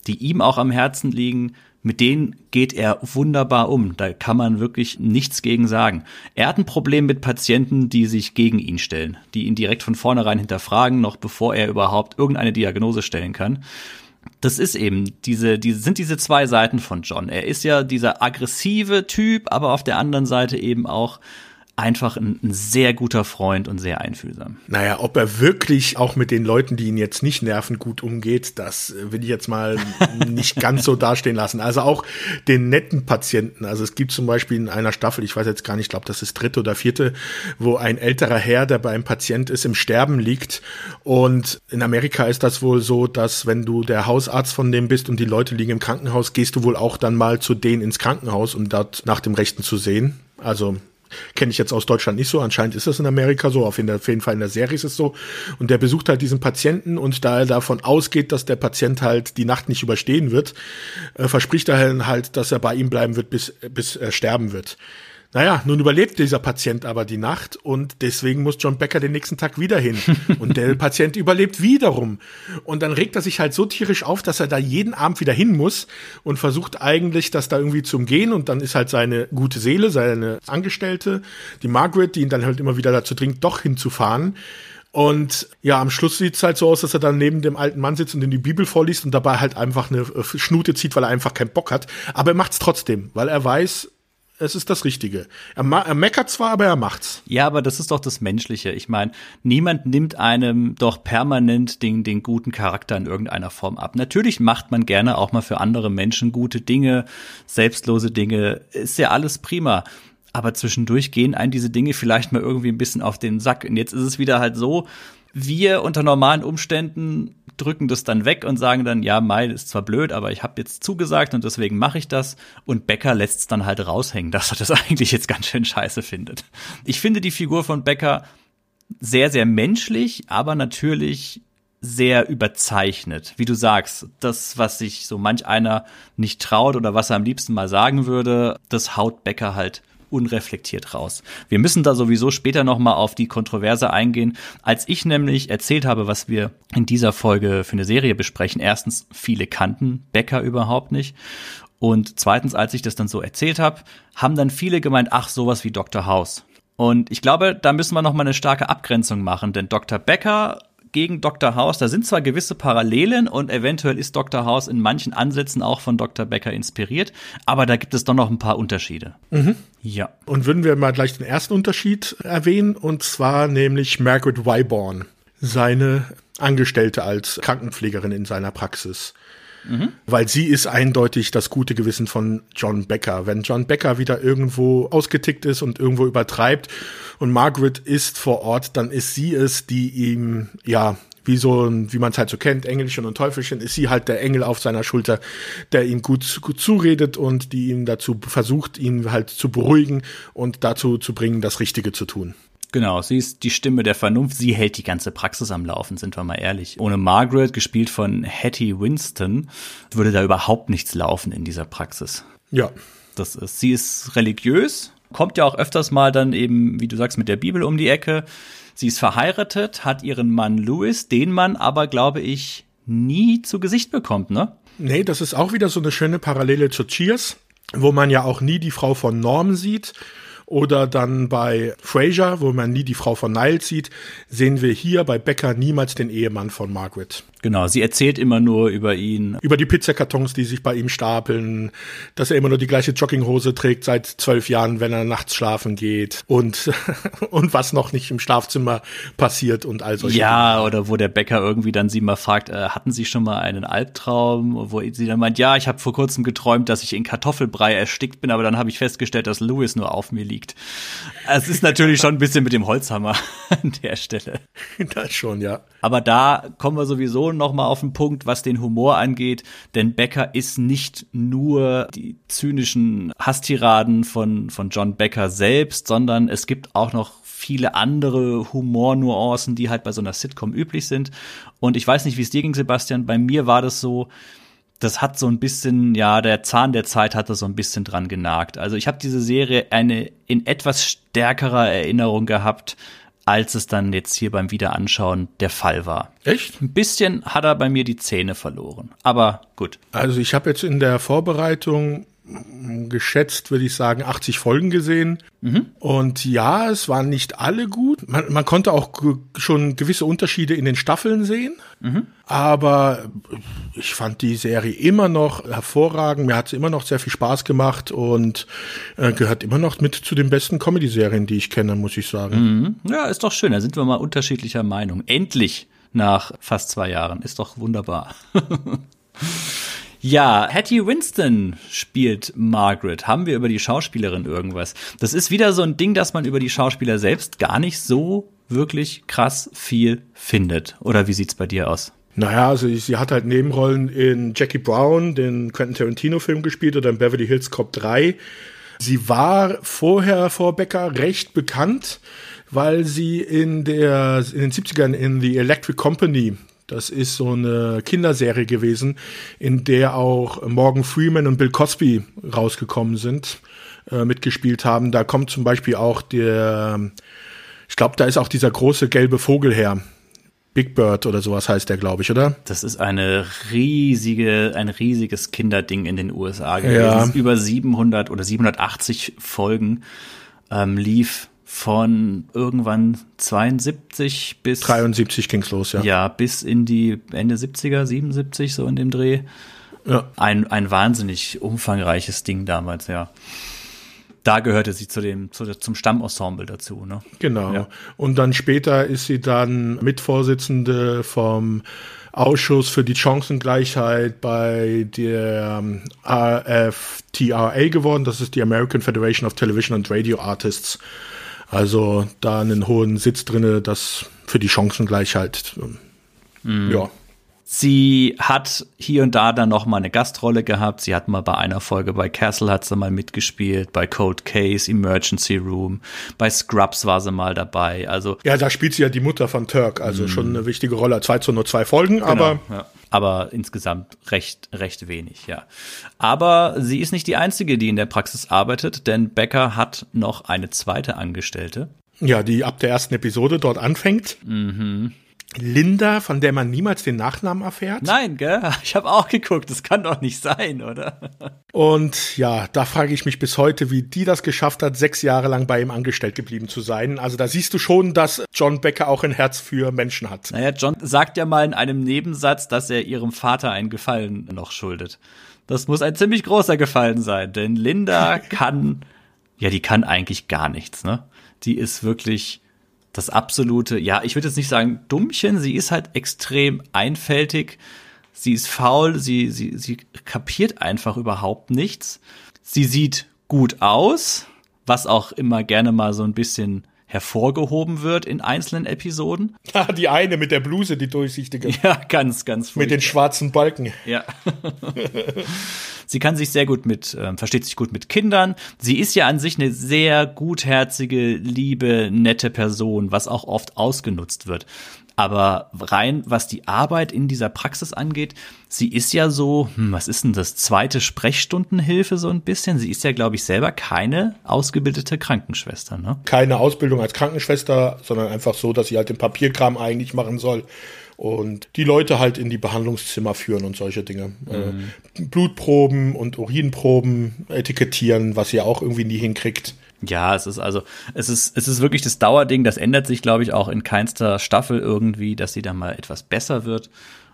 die ihm auch am Herzen liegen, mit denen geht er wunderbar um. Da kann man wirklich nichts gegen sagen. Er hat ein Problem mit Patienten, die sich gegen ihn stellen, die ihn direkt von vornherein hinterfragen, noch bevor er überhaupt irgendeine Diagnose stellen kann. Das ist eben diese, diese sind diese zwei Seiten von John. Er ist ja dieser aggressive Typ, aber auf der anderen Seite eben auch einfach ein, ein, sehr guter Freund und sehr einfühlsam.
Naja, ob er wirklich auch mit den Leuten, die ihn jetzt nicht nerven, gut umgeht, das will ich jetzt mal nicht ganz so dastehen lassen. Also auch den netten Patienten. Also es gibt zum Beispiel in einer Staffel, ich weiß jetzt gar nicht, ich glaube, das ist dritte oder vierte, wo ein älterer Herr, der bei einem Patient ist, im Sterben liegt. Und in Amerika ist das wohl so, dass wenn du der Hausarzt von dem bist und die Leute liegen im Krankenhaus, gehst du wohl auch dann mal zu denen ins Krankenhaus, um dort nach dem Rechten zu sehen. Also Kenne ich jetzt aus Deutschland nicht so. Anscheinend ist das in Amerika so. Auf jeden Fall in der Serie ist es so. Und der besucht halt diesen Patienten und da er davon ausgeht, dass der Patient halt die Nacht nicht überstehen wird, äh, verspricht er halt, dass er bei ihm bleiben wird, bis, bis er sterben wird. Naja, nun überlebt dieser Patient aber die Nacht und deswegen muss John Becker den nächsten Tag wieder hin. Und der Patient überlebt wiederum. Und dann regt er sich halt so tierisch auf, dass er da jeden Abend wieder hin muss und versucht eigentlich, das da irgendwie zu umgehen. Und dann ist halt seine gute Seele, seine Angestellte, die Margaret, die ihn dann halt immer wieder dazu dringt, doch hinzufahren. Und ja, am Schluss sieht es halt so aus, dass er dann neben dem alten Mann sitzt und in die Bibel vorliest und dabei halt einfach eine äh, Schnute zieht, weil er einfach keinen Bock hat. Aber er macht es trotzdem, weil er weiß, es ist das Richtige. Er, er, meckert zwar, aber er macht's.
Ja, aber das ist doch das Menschliche. Ich meine, niemand nimmt einem doch permanent den, den guten Charakter in irgendeiner Form ab. Natürlich macht man gerne auch mal für andere Menschen gute Dinge, selbstlose Dinge. Ist ja alles prima. Aber zwischendurch gehen einen diese Dinge vielleicht mal irgendwie ein bisschen auf den Sack. Und jetzt ist es wieder halt so, wir unter normalen Umständen drücken das dann weg und sagen dann, ja, Mai ist zwar blöd, aber ich habe jetzt zugesagt und deswegen mache ich das. Und Becker lässt es dann halt raushängen, dass er das eigentlich jetzt ganz schön scheiße findet. Ich finde die Figur von Becker sehr, sehr menschlich, aber natürlich sehr überzeichnet. Wie du sagst, das, was sich so manch einer nicht traut oder was er am liebsten mal sagen würde, das haut Becker halt unreflektiert raus. Wir müssen da sowieso später noch mal auf die Kontroverse eingehen. Als ich nämlich erzählt habe, was wir in dieser Folge für eine Serie besprechen, erstens, viele kannten Becker überhaupt nicht. Und zweitens, als ich das dann so erzählt habe, haben dann viele gemeint, ach, sowas wie Dr. House. Und ich glaube, da müssen wir noch mal eine starke Abgrenzung machen, denn Dr. Becker gegen Dr. House. Da sind zwar gewisse Parallelen und eventuell ist Dr. House in manchen Ansätzen auch von Dr. Becker inspiriert, aber da gibt es doch noch ein paar Unterschiede.
Mhm. Ja. Und würden wir mal gleich den ersten Unterschied erwähnen, und zwar nämlich Margaret Wyborn, seine Angestellte als Krankenpflegerin in seiner Praxis. Mhm. Weil sie ist eindeutig das gute Gewissen von John Becker. Wenn John Becker wieder irgendwo ausgetickt ist und irgendwo übertreibt und Margaret ist vor Ort, dann ist sie es, die ihm, ja, wie so, wie man es halt so kennt, Engelchen und Teufelchen, ist sie halt der Engel auf seiner Schulter, der ihm gut, gut zuredet und die ihm dazu versucht, ihn halt zu beruhigen und dazu zu bringen, das Richtige zu tun.
Genau, sie ist die Stimme der Vernunft. Sie hält die ganze Praxis am Laufen, sind wir mal ehrlich. Ohne Margaret, gespielt von Hattie Winston, würde da überhaupt nichts laufen in dieser Praxis.
Ja.
Das ist, sie ist religiös, kommt ja auch öfters mal dann eben, wie du sagst, mit der Bibel um die Ecke. Sie ist verheiratet, hat ihren Mann Louis, den man aber, glaube ich, nie zu Gesicht bekommt, ne?
Nee, das ist auch wieder so eine schöne Parallele zu Cheers, wo man ja auch nie die Frau von Norm sieht oder dann bei Fraser, wo man nie die Frau von Niles sieht, sehen wir hier bei Becker niemals den Ehemann von Margaret.
Genau, sie erzählt immer nur über ihn.
Über die Pizzakartons, die sich bei ihm stapeln, dass er immer nur die gleiche Jogginghose trägt seit zwölf Jahren, wenn er nachts schlafen geht und, und was noch nicht im Schlafzimmer passiert und all solche
Ja, Dinge. oder wo der Bäcker irgendwie dann sie mal fragt, äh, hatten Sie schon mal einen Albtraum? Wo sie dann meint, ja, ich habe vor kurzem geträumt, dass ich in Kartoffelbrei erstickt bin, aber dann habe ich festgestellt, dass Louis nur auf mir liegt. Es ist natürlich schon ein bisschen mit dem Holzhammer an der Stelle.
Das schon, ja.
Aber da kommen wir sowieso noch mal auf den Punkt, was den Humor angeht, denn Becker ist nicht nur die zynischen Hasstiraden von von John Becker selbst, sondern es gibt auch noch viele andere Humornuancen, die halt bei so einer Sitcom üblich sind. Und ich weiß nicht, wie es dir ging, Sebastian. Bei mir war das so, das hat so ein bisschen, ja, der Zahn der Zeit hat da so ein bisschen dran genagt. Also ich habe diese Serie eine in etwas stärkerer Erinnerung gehabt, als es dann jetzt hier beim Wiederanschauen der Fall war.
Echt?
Ein bisschen hat er bei mir die Zähne verloren. Aber gut.
Also ich habe jetzt in der Vorbereitung geschätzt, würde ich sagen, 80 Folgen gesehen. Und ja, es waren nicht alle gut. Man, man konnte auch schon gewisse Unterschiede in den Staffeln sehen. Aber ich fand die Serie immer noch hervorragend. Mir hat sie immer noch sehr viel Spaß gemacht und äh, gehört immer noch mit zu den besten Comedy-Serien, die ich kenne, muss ich sagen.
Ja, ist doch schön. Da sind wir mal unterschiedlicher Meinung. Endlich nach fast zwei Jahren. Ist doch wunderbar. Ja, Hattie Winston spielt Margaret. Haben wir über die Schauspielerin irgendwas? Das ist wieder so ein Ding, dass man über die Schauspieler selbst gar nicht so wirklich krass viel findet. Oder wie sieht's bei dir aus?
Naja, also sie hat halt Nebenrollen in Jackie Brown, den Quentin Tarantino-Film gespielt oder in Beverly Hills Cop 3. Sie war vorher vor Becker recht bekannt, weil sie in, der, in den 70ern in The Electric Company, das ist so eine Kinderserie gewesen, in der auch Morgan Freeman und Bill Cosby rausgekommen sind, äh, mitgespielt haben. Da kommt zum Beispiel auch der, ich glaube, da ist auch dieser große gelbe Vogel her. Big Bird oder sowas heißt der, glaube ich, oder?
Das ist eine riesige, ein riesiges Kinderding in den USA gewesen.
Ja.
Über 700 oder 780 Folgen ähm, lief von irgendwann 72 bis
73 ging's los, ja.
ja bis in die Ende 70er, 77 so in dem Dreh.
Ja.
Ein ein wahnsinnig umfangreiches Ding damals, ja. Da gehörte sie zu dem zu, zum Stammensemble dazu, ne?
Genau.
Ja.
Und dann später ist sie dann Mitvorsitzende vom Ausschuss für die Chancengleichheit bei der ähm, RFTRA geworden. Das ist die American Federation of Television and Radio Artists. Also da einen hohen Sitz drinne, das für die Chancengleichheit. ähm, Ja.
Sie hat hier und da dann noch mal eine Gastrolle gehabt. Sie hat mal bei einer Folge bei Castle hat sie mal mitgespielt, bei Cold Case, Emergency Room, bei Scrubs war sie mal dabei. Also
Ja, da spielt sie ja die Mutter von Turk, also schon eine wichtige Rolle. Zwar zwar nur zwei Folgen, aber
Mhm. Genau, ja. aber insgesamt recht recht wenig, ja. Aber sie ist nicht die einzige, die in der Praxis arbeitet, denn Becker hat noch eine zweite Angestellte.
ja, die ab der ersten Episode dort anfängt. Linda, von der man niemals den Nachnamen erfährt.
Nein, gell? Ich habe auch geguckt, das kann doch nicht sein, oder?
Und ja, da frage ich mich bis heute, wie die das geschafft hat, sechs Jahre lang bei ihm angestellt geblieben zu sein. Also da siehst du schon, dass John Becker auch ein Herz für Menschen hat.
Naja, John sagt ja mal in einem Nebensatz, dass er ihrem Vater einen Gefallen noch schuldet. Das muss ein ziemlich großer Gefallen sein, denn Linda kann, ja, die kann eigentlich gar nichts, ne? Die ist wirklich das absolute, ja, ich würde jetzt nicht sagen Dummchen, sie ist halt extrem einfältig, sie ist faul, sie, sie, sie kapiert einfach überhaupt nichts. Sie sieht gut aus, was auch immer gerne mal so ein bisschen hervorgehoben wird in einzelnen Episoden.
die eine mit der Bluse, die durchsichtige,
Ja, ganz, ganz
mit den
furchtbar.
schwarzen Balken.
Ja. sie kann sich sehr gut mit, ähm, versteht sich gut mit Kindern. Sie ist ja an sich eine sehr gutherzige, liebe, nette Person, was auch oft ausgenutzt wird. Aber rein, was die Arbeit in dieser Praxis angeht, sie ist ja so, hm, was ist denn das, zweite Sprechstundenhilfe so ein bisschen? Sie ist ja, glaube ich, selber keine ausgebildete Krankenschwester, ne?
Keine Ausbildung als Krankenschwester, sondern einfach so, dass sie halt den Papierkram eigentlich machen soll. Und die Leute halt in die Behandlungszimmer führen und solche Dinge. Äh, Blutproben und Urinproben etikettieren, was sie auch irgendwie nie hinkriegt.
Ja, es ist also, es ist, es ist wirklich das Dauerding. Das ändert sich, glaube ich, auch in keinster Staffel irgendwie, dass sie dann mal etwas besser wird.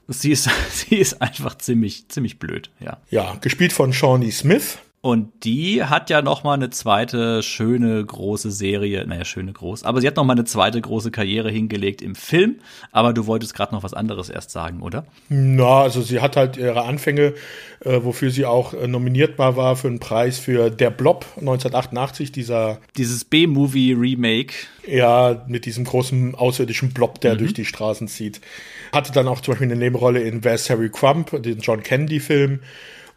Sie ist, sie ist einfach ziemlich, ziemlich blöd, ja.
Ja, gespielt von Shawnee Smith.
Und die hat ja noch mal eine zweite schöne große Serie, naja, schöne groß, aber sie hat noch mal eine zweite große Karriere hingelegt im Film. Aber du wolltest gerade noch was anderes erst sagen, oder?
Na, also sie hat halt ihre Anfänge, äh, wofür sie auch äh, nominierbar war für einen Preis für Der Blob 1988, dieser,
Dieses B-Movie-Remake.
ja, mit diesem großen außerirdischen Blob, der durch die Straßen zieht. Hatte dann auch zum Beispiel eine Nebenrolle in Where's Harry Crump, den John Candy-Film.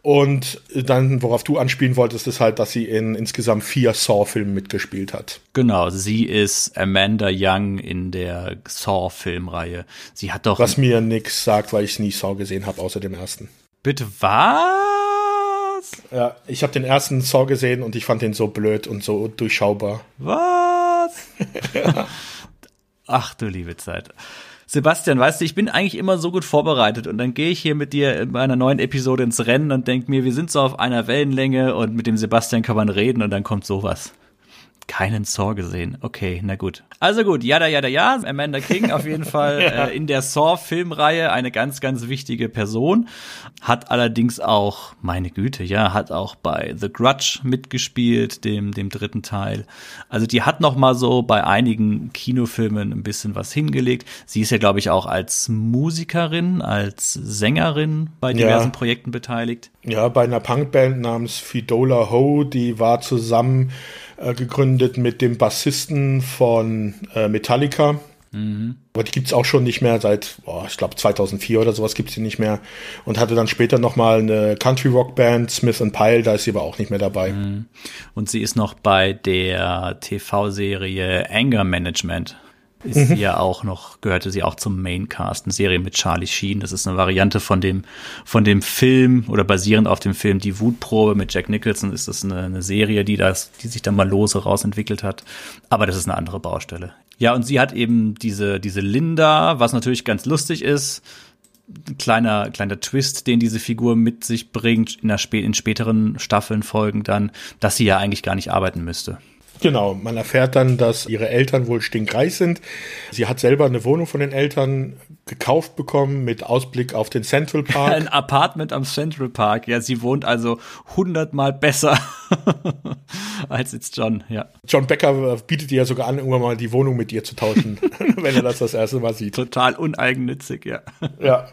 Und dann, worauf du anspielen wolltest, ist halt, dass sie in insgesamt vier Saw-Filmen mitgespielt hat.
Genau, sie ist Amanda Young in der Saw-Filmreihe. Sie hat doch.
Was mir nix sagt, weil ich nie Saw gesehen habe, außer dem ersten.
Bitte was?
Ja, ich habe den ersten Saw gesehen und ich fand den so blöd und so durchschaubar.
Was? Ach du liebe Zeit. Sebastian, weißt du, ich bin eigentlich immer so gut vorbereitet und dann gehe ich hier mit dir bei einer neuen Episode ins Rennen und denk mir, wir sind so auf einer Wellenlänge und mit dem Sebastian kann man reden und dann kommt sowas. Keinen Saw gesehen. Okay, na gut. Also gut, jada, jada, ja. Amanda King auf jeden Fall ja. äh, in der Saw-Filmreihe eine ganz, ganz wichtige Person. Hat allerdings auch, meine Güte, ja, hat auch bei The Grudge mitgespielt, dem, dem dritten Teil. Also die hat noch mal so bei einigen Kinofilmen ein bisschen was hingelegt. Sie ist ja, glaube ich, auch als Musikerin, als Sängerin bei diversen ja. Projekten beteiligt.
Ja, bei einer Punkband namens Fidola Ho, die war zusammen äh, gegründet mit dem Bassisten von äh, Metallica. Mhm. Aber die gibt es auch schon nicht mehr seit, boah, ich glaube 2004 oder sowas gibt es die nicht mehr. Und hatte dann später nochmal eine Country Rock Band, Smith Pyle, da ist sie aber auch nicht mehr dabei. Mhm.
Und sie ist noch bei der TV-Serie Anger Management ist mhm. sie ja auch noch, gehörte sie auch zum Maincast, eine Serie mit Charlie Sheen. Das ist eine Variante von dem, von dem Film oder basierend auf dem Film Die Wutprobe mit Jack Nicholson ist das eine, eine Serie, die das, die sich dann mal lose rausentwickelt hat. Aber das ist eine andere Baustelle. Ja, und sie hat eben diese, diese Linda, was natürlich ganz lustig ist. Kleiner, kleiner Twist, den diese Figur mit sich bringt in, der, in späteren Staffeln, Folgen dann, dass sie ja eigentlich gar nicht arbeiten müsste.
Genau, man erfährt dann, dass ihre Eltern wohl stinkreich sind. Sie hat selber eine Wohnung von den Eltern gekauft bekommen mit Ausblick auf den Central Park.
Ein Apartment am Central Park. Ja, sie wohnt also hundertmal besser als jetzt John, ja.
John Becker bietet ihr ja sogar an, irgendwann mal die Wohnung mit ihr zu tauschen, wenn er das das erste Mal sieht.
Total uneigennützig, ja.
Ja.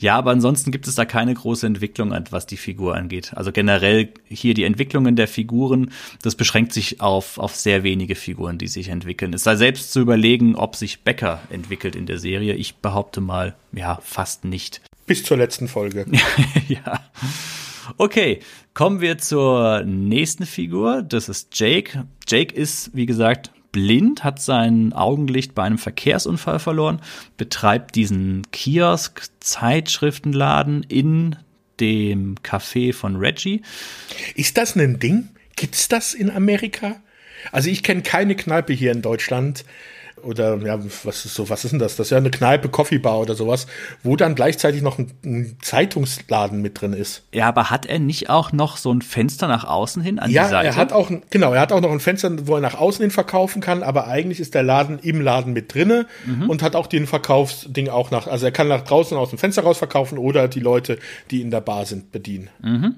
Ja, aber ansonsten gibt es da keine große Entwicklung, was die Figur angeht. Also generell hier die Entwicklungen der Figuren, das beschränkt sich auf, auf sehr wenige Figuren, die sich entwickeln. Es sei selbst zu überlegen, ob sich Becker entwickelt in der Serie. Ich behaupte mal, ja, fast nicht.
Bis zur letzten Folge.
ja. Okay, kommen wir zur nächsten Figur. Das ist Jake. Jake ist, wie gesagt, blind, hat sein Augenlicht bei einem Verkehrsunfall verloren, betreibt diesen Kiosk-Zeitschriftenladen in dem Café von Reggie.
Ist das ein Ding? Gibt's das in Amerika? Also ich kenne keine Kneipe hier in Deutschland, oder ja, was ist so, was ist denn das? Das ist ja eine Kneipe, Coffeebar oder sowas, wo dann gleichzeitig noch ein, ein, Zeitungsladen mit drin ist.
Ja, aber hat er nicht auch noch so ein Fenster nach außen hin an
ja,
die Seite?
Ja, er hat auch, genau, er hat auch noch ein Fenster, wo er nach außen hin verkaufen kann, aber eigentlich ist der Laden im Laden mit drinne mhm. und hat auch den Verkaufsding auch nach, also er kann nach draußen aus dem Fenster raus verkaufen oder die Leute, die in der Bar sind, bedienen.
Mhm.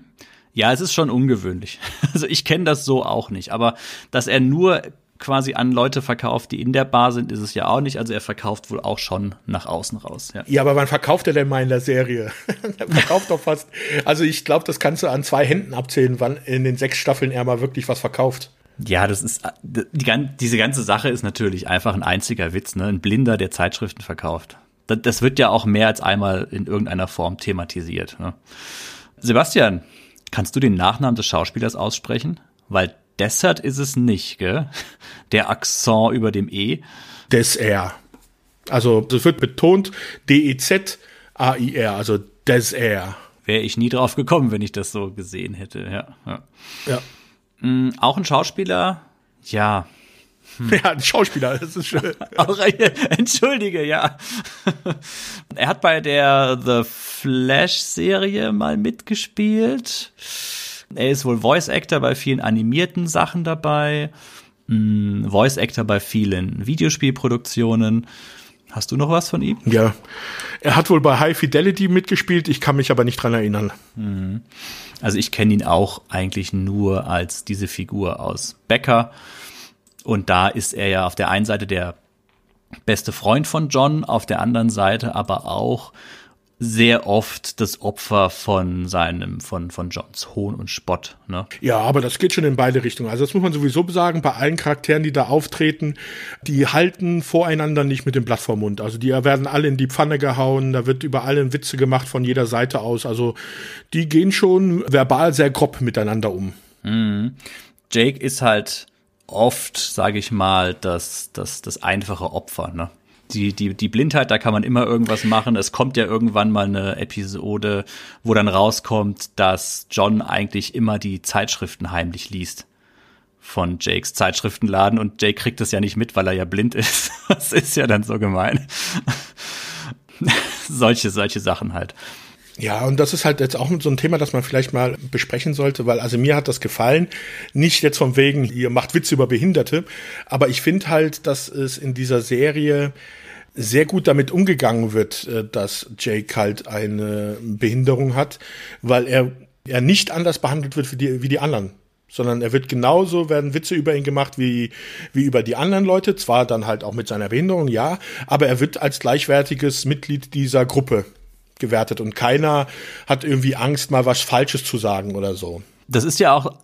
Ja, es ist schon ungewöhnlich. Also ich kenne das so auch nicht, aber dass er nur quasi an Leute verkauft, die in der Bar sind, ist es ja auch nicht. Also er verkauft wohl auch schon nach außen raus. Ja,
ja aber wann verkauft er denn mal in der Serie? er verkauft doch fast. Also ich glaube, das kannst du an zwei Händen abzählen, wann in den sechs Staffeln er mal wirklich was verkauft.
Ja, das ist die, diese ganze Sache ist natürlich einfach ein einziger Witz, ne? Ein Blinder, der Zeitschriften verkauft. Das, das wird ja auch mehr als einmal in irgendeiner Form thematisiert. Ne? Sebastian, kannst du den Nachnamen des Schauspielers aussprechen? Weil Dessert ist es nicht, gell? Der Akzent über dem E.
Dessert. Also, es wird betont D-E-Z-A-I-R, also Dessert.
Wäre ich nie drauf gekommen, wenn ich das so gesehen hätte, ja. Ja.
ja.
Mhm, auch ein Schauspieler, ja.
Hm. Ja, ein Schauspieler, das ist schön.
auch, entschuldige, ja. er hat bei der The Flash-Serie mal mitgespielt. Er ist wohl Voice Actor bei vielen animierten Sachen dabei, hm, Voice Actor bei vielen Videospielproduktionen. Hast du noch was von ihm?
Ja, er hat wohl bei High Fidelity mitgespielt, ich kann mich aber nicht dran erinnern.
Mhm. Also ich kenne ihn auch eigentlich nur als diese Figur aus Becker. Und da ist er ja auf der einen Seite der beste Freund von John, auf der anderen Seite aber auch sehr oft das Opfer von seinem, von, von Johns Hohn und Spott. Ne?
Ja, aber das geht schon in beide Richtungen. Also das muss man sowieso sagen, bei allen Charakteren, die da auftreten, die halten voreinander nicht mit dem Blatt vor Mund. Also die werden alle in die Pfanne gehauen, da wird über alle Witze gemacht von jeder Seite aus. Also die gehen schon verbal sehr grob miteinander um.
Mhm. Jake ist halt oft, sage ich mal, das, das, das einfache Opfer, ne? Die, die, die Blindheit, da kann man immer irgendwas machen. Es kommt ja irgendwann mal eine Episode, wo dann rauskommt, dass John eigentlich immer die Zeitschriften heimlich liest. von Jakes Zeitschriftenladen und Jake kriegt das ja nicht mit, weil er ja blind ist. Das ist ja dann so gemein. solche, solche Sachen halt.
Ja, und das ist halt jetzt auch so ein Thema, das man vielleicht mal besprechen sollte, weil also mir hat das gefallen. Nicht jetzt von wegen, ihr macht Witze über Behinderte, aber ich finde halt, dass es in dieser Serie sehr gut damit umgegangen wird, äh, dass Jake halt eine Behinderung hat, weil er, er nicht anders behandelt wird wie die, wie die anderen sondern er wird genauso, werden Witze über ihn gemacht wie, wie über die anderen Leute, zwar dann halt auch mit seiner Behinderung, ja, aber er wird als gleichwertiges Mitglied dieser Gruppe gewertet und keiner hat irgendwie Angst, mal was Falsches zu sagen oder so.
Das ist ja auch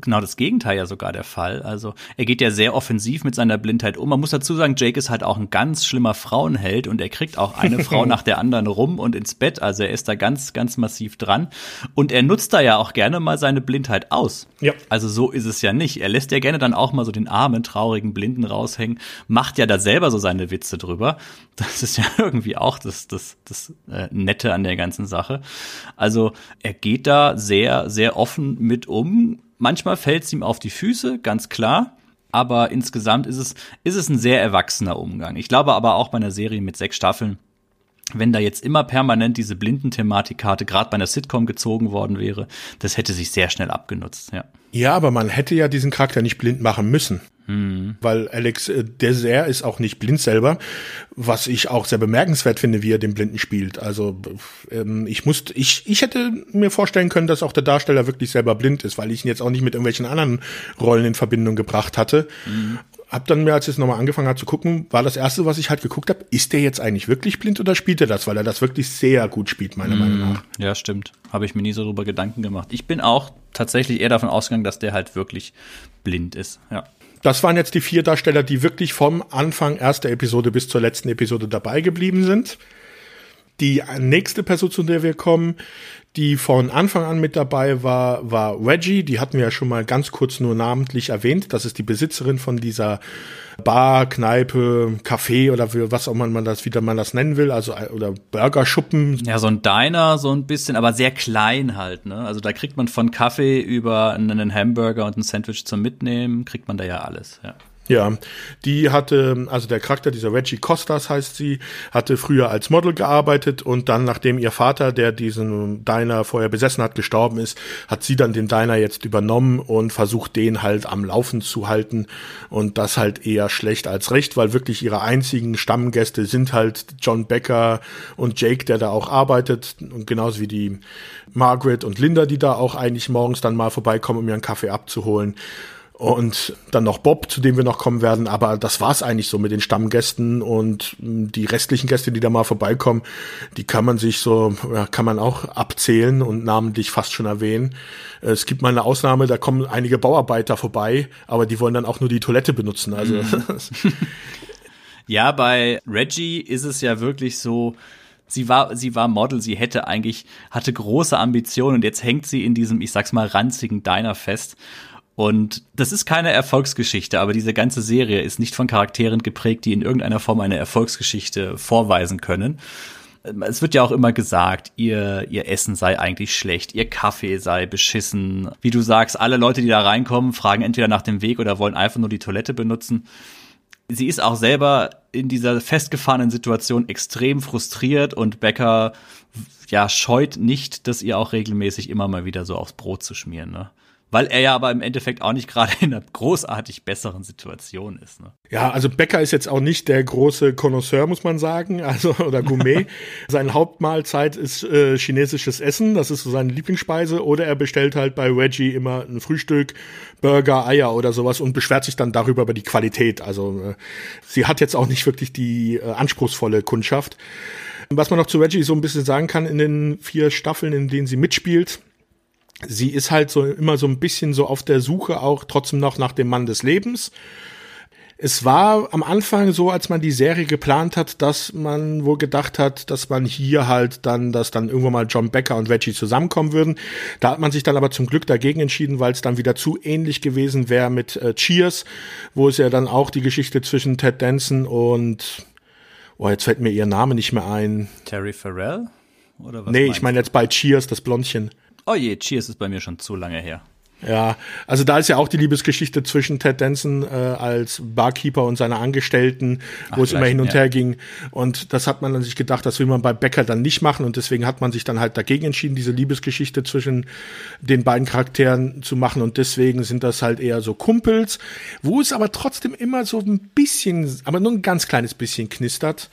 genau das Gegenteil ja sogar der Fall. Also er geht ja sehr offensiv mit seiner Blindheit um. Man muss dazu sagen, Jake ist halt auch ein ganz schlimmer Frauenheld und er kriegt auch eine Frau nach der anderen rum und ins Bett. Also er ist da ganz, ganz massiv dran. Und er nutzt da ja auch gerne mal seine Blindheit aus. Ja. Also so ist es ja nicht. Er lässt ja gerne dann auch mal so den armen, traurigen Blinden raushängen, macht ja da selber so seine Witze drüber. Das ist ja irgendwie auch das, das, das äh, Nette an der ganzen Sache. Also er geht da sehr, sehr offen mit um Manchmal fällt es ihm auf die Füße, ganz klar. Aber insgesamt ist es, ist es ein sehr erwachsener Umgang. Ich glaube aber auch bei einer Serie mit sechs Staffeln, wenn da jetzt immer permanent diese Blindenthematikkarte gerade bei einer Sitcom gezogen worden wäre, das hätte sich sehr schnell abgenutzt, ja.
Ja, aber man hätte ja diesen Charakter nicht blind machen müssen. Hm. Weil Alex äh, Desert ist auch nicht blind selber, was ich auch sehr bemerkenswert finde, wie er den Blinden spielt. Also ähm, ich musste, ich, ich hätte mir vorstellen können, dass auch der Darsteller wirklich selber blind ist, weil ich ihn jetzt auch nicht mit irgendwelchen anderen Rollen in Verbindung gebracht hatte. Mhm. Hab dann mir, als ich es nochmal angefangen habe zu gucken, war das erste, was ich halt geguckt habe, ist der jetzt eigentlich wirklich blind oder spielt er das? Weil er das wirklich sehr gut spielt, meiner mhm. Meinung nach.
Ja, stimmt. Habe ich mir nie so drüber Gedanken gemacht. Ich bin auch tatsächlich eher davon ausgegangen, dass der halt wirklich blind ist. Ja.
Das waren jetzt die vier Darsteller, die wirklich vom Anfang erster Episode bis zur letzten Episode dabei geblieben sind. Die nächste Person, zu der wir kommen, die von Anfang an mit dabei war, war Reggie. Die hatten wir ja schon mal ganz kurz nur namentlich erwähnt. Das ist die Besitzerin von dieser Bar, Kneipe, Café oder was auch immer man das wieder man das nennen will, also oder Burgerschuppen.
Ja, so ein Diner so ein bisschen, aber sehr klein halt, ne? Also da kriegt man von Kaffee über einen Hamburger und ein Sandwich zum Mitnehmen, kriegt man da ja alles, ja.
Ja, die hatte, also der Charakter dieser Reggie Costas heißt sie, hatte früher als Model gearbeitet und dann, nachdem ihr Vater, der diesen Diner vorher besessen hat, gestorben ist, hat sie dann den Diner jetzt übernommen und versucht, den halt am Laufen zu halten und das halt eher schlecht als recht, weil wirklich ihre einzigen Stammgäste sind halt John Becker und Jake, der da auch arbeitet und genauso wie die Margaret und Linda, die da auch eigentlich morgens dann mal vorbeikommen, um ihren Kaffee abzuholen und dann noch Bob, zu dem wir noch kommen werden. Aber das war's eigentlich so mit den Stammgästen und die restlichen Gäste, die da mal vorbeikommen, die kann man sich so, kann man auch abzählen und namentlich fast schon erwähnen. Es gibt mal eine Ausnahme, da kommen einige Bauarbeiter vorbei, aber die wollen dann auch nur die Toilette benutzen. Also mhm.
ja, bei Reggie ist es ja wirklich so, sie war, sie war Model, sie hätte eigentlich, hatte große Ambitionen und jetzt hängt sie in diesem, ich sag's mal, ranzigen Diner fest. Und das ist keine Erfolgsgeschichte, aber diese ganze Serie ist nicht von Charakteren geprägt, die in irgendeiner Form eine Erfolgsgeschichte vorweisen können. Es wird ja auch immer gesagt, ihr, ihr Essen sei eigentlich schlecht, ihr Kaffee sei beschissen. Wie du sagst, alle Leute, die da reinkommen, fragen entweder nach dem Weg oder wollen einfach nur die Toilette benutzen. Sie ist auch selber in dieser festgefahrenen Situation extrem frustriert und Becker ja scheut nicht, das ihr auch regelmäßig immer mal wieder so aufs Brot zu schmieren. Ne? Weil er ja aber im Endeffekt auch nicht gerade in einer großartig besseren Situation ist. Ne?
Ja, also Becker ist jetzt auch nicht der große Connoisseur, muss man sagen, also oder Gourmet. Seine Hauptmahlzeit ist äh, chinesisches Essen, das ist so seine Lieblingsspeise, oder er bestellt halt bei Reggie immer ein Frühstück, Burger, Eier oder sowas und beschwert sich dann darüber über die Qualität. Also äh, sie hat jetzt auch nicht wirklich die äh, anspruchsvolle Kundschaft. Was man noch zu Reggie so ein bisschen sagen kann in den vier Staffeln, in denen sie mitspielt, sie ist halt so immer so ein bisschen so auf der Suche auch trotzdem noch nach dem Mann des Lebens. Es war am Anfang so, als man die Serie geplant hat, dass man wohl gedacht hat, dass man hier halt dann, dass dann irgendwann mal John Becker und Reggie zusammenkommen würden. Da hat man sich dann aber zum Glück dagegen entschieden, weil es dann wieder zu ähnlich gewesen wäre mit äh, Cheers, wo es ja dann auch die Geschichte zwischen Ted Danson und, oh, jetzt fällt mir ihr Name nicht mehr ein.
Terry Farrell?
Oder was nee, ich meine jetzt bei Cheers, das Blondchen.
Oh je, Cheers ist bei mir schon zu lange her.
Ja, also da ist ja auch die Liebesgeschichte zwischen Ted Danson äh, als Barkeeper und seiner Angestellten, wo
Ach,
es immer hin und
ja.
her ging. Und das hat man dann sich gedacht, das will man bei Becker dann nicht machen. Und deswegen hat man sich dann halt dagegen entschieden, diese Liebesgeschichte zwischen den beiden Charakteren zu machen. Und deswegen sind das halt eher so Kumpels, wo es aber trotzdem immer so ein bisschen, aber nur ein ganz kleines bisschen knistert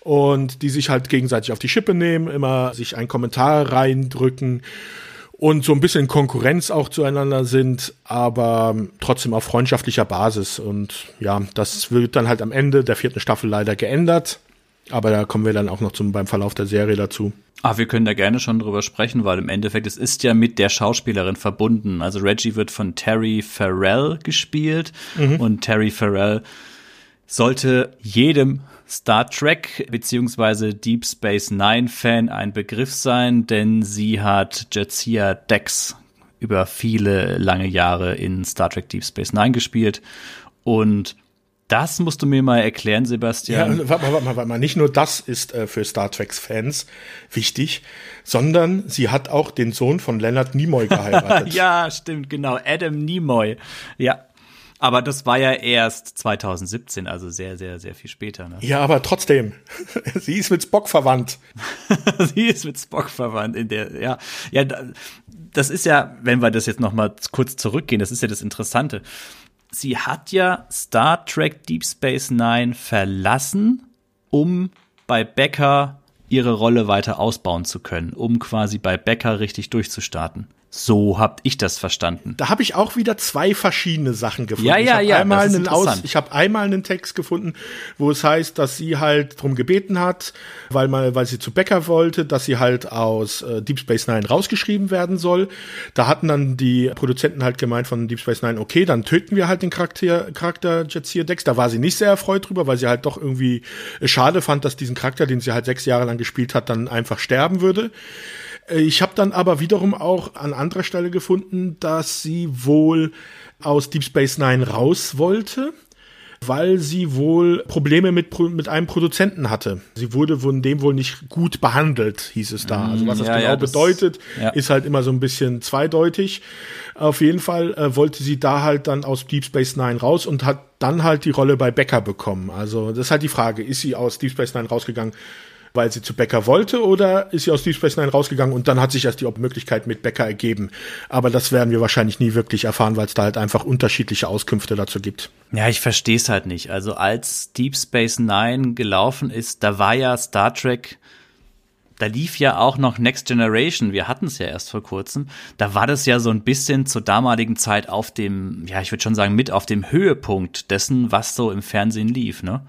und die sich halt gegenseitig auf die Schippe nehmen, immer sich einen Kommentar reindrücken und so ein bisschen Konkurrenz auch zueinander sind, aber trotzdem auf freundschaftlicher Basis. Und ja, das wird dann halt am Ende der vierten Staffel leider geändert. Aber da kommen wir dann auch noch zum, beim Verlauf der Serie dazu.
Ah, wir können da gerne schon drüber sprechen, weil im Endeffekt es ist ja mit der Schauspielerin verbunden. Also Reggie wird von Terry Farrell gespielt und Terry Farrell sollte jedem Star Trek beziehungsweise Deep Space Nine Fan ein Begriff sein, denn sie hat Jadzia Dex über viele lange Jahre in Star Trek Deep Space Nine gespielt und das musst du mir mal erklären,
Ja,
Sebastian.
also, warte mal, warte mal, warte mal. Nicht nur das ist äh, für Star Trek-Fans wichtig, sondern sie hat auch den Sohn von Leonard Nimoy geheiratet.
Ja, stimmt, genau. Adam Nimoy. Ja. Aber das war ja erst 2017, also sehr, sehr, sehr viel später. Ne?
ja, aber trotzdem, sie ist mit Spock verwandt.
Sie ist mit Spock verwandt in der, ja. Ja, da- das ist ja, wenn wir das jetzt noch mal kurz zurückgehen, das ist ja das Interessante. Sie hat ja Star Trek Deep Space Nine verlassen, um bei Becker ihre Rolle weiter ausbauen zu können, um quasi bei Becker richtig durchzustarten. So hab ich das verstanden.
Da habe ich auch wieder zwei verschiedene Sachen gefunden.
Ja, ja,
ich
ja,
Einmal
das ist
einen Aus,
interessant.
ich habe einmal einen Text gefunden, wo es heißt, dass sie halt drum gebeten hat, weil mal, weil sie zu Becker wollte, dass sie halt aus äh, Deep Space Nine rausgeschrieben werden soll. Da hatten dann die Produzenten halt gemeint von Deep Space Nine, okay, dann töten wir halt den Charakter, Charakter Jadzia Dex. Da war sie nicht sehr erfreut drüber, weil sie halt doch irgendwie äh, schade fand, dass diesen Charakter, den sie halt sechs Jahre lang gespielt hat, dann einfach sterben würde. Äh, Ich habe dann aber wiederum auch an anderer Stelle gefunden, dass sie wohl aus Deep Space Nine raus wollte, weil sie wohl Probleme mit, mit einem Produzenten hatte. Sie wurde von dem wohl nicht gut behandelt, hieß es da. Also was das
Mm, ja,
genau
ja, das-
bedeutet,
ja.
ist halt immer so ein bisschen zweideutig. Auf jeden Fall äh, wollte sie da halt dann aus Deep Space Nine raus und hat dann halt die Rolle bei Becker bekommen. Also das ist halt die Frage, ist sie aus Deep Space Nine rausgegangen, weil sie zu Becker wollte oder ist sie aus Deep Space Nine rausgegangen und dann hat sich erst die Möglichkeit mit Becker ergeben. Aber das werden wir wahrscheinlich nie wirklich erfahren, weil es da halt einfach unterschiedliche Auskünfte dazu gibt.
Ja, ich verstehe es halt nicht. Also als Deep Space Nine gelaufen ist, da war ja Star Trek, da lief ja auch noch Next Generation. Wir hatten es ja erst vor kurzem. Da war das ja so ein bisschen zur damaligen Zeit auf dem, ja, ich würde schon sagen, mit auf dem Höhepunkt dessen, was so im Fernsehen lief, ne?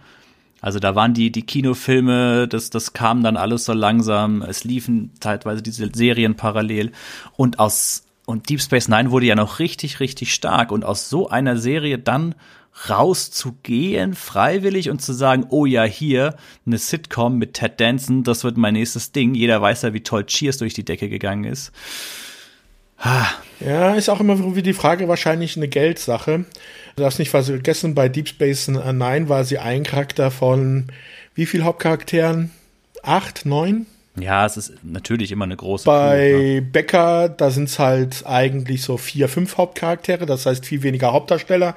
Also da waren die, die Kinofilme, das, das kam dann alles so langsam. Es liefen zeitweise diese Serien parallel. Und aus, und Deep Space Nine wurde ja noch richtig, richtig stark. Und aus so einer Serie dann rauszugehen, freiwillig und zu sagen, oh ja, hier, eine Sitcom mit Ted Danson, das wird mein nächstes Ding. Jeder weiß ja, wie toll Cheers durch die Decke gegangen ist.
Ja, ist auch immer wie die Frage wahrscheinlich eine Geldsache. Du darfst nicht vergessen, bei Deep Space Nine war sie ein Charakter von wie viel Hauptcharakteren? Acht, neun?
Ja, es ist natürlich immer eine große Crew, ne?
Bei Becker, da sind es halt eigentlich so vier, fünf Hauptcharaktere, das heißt viel weniger Hauptdarsteller.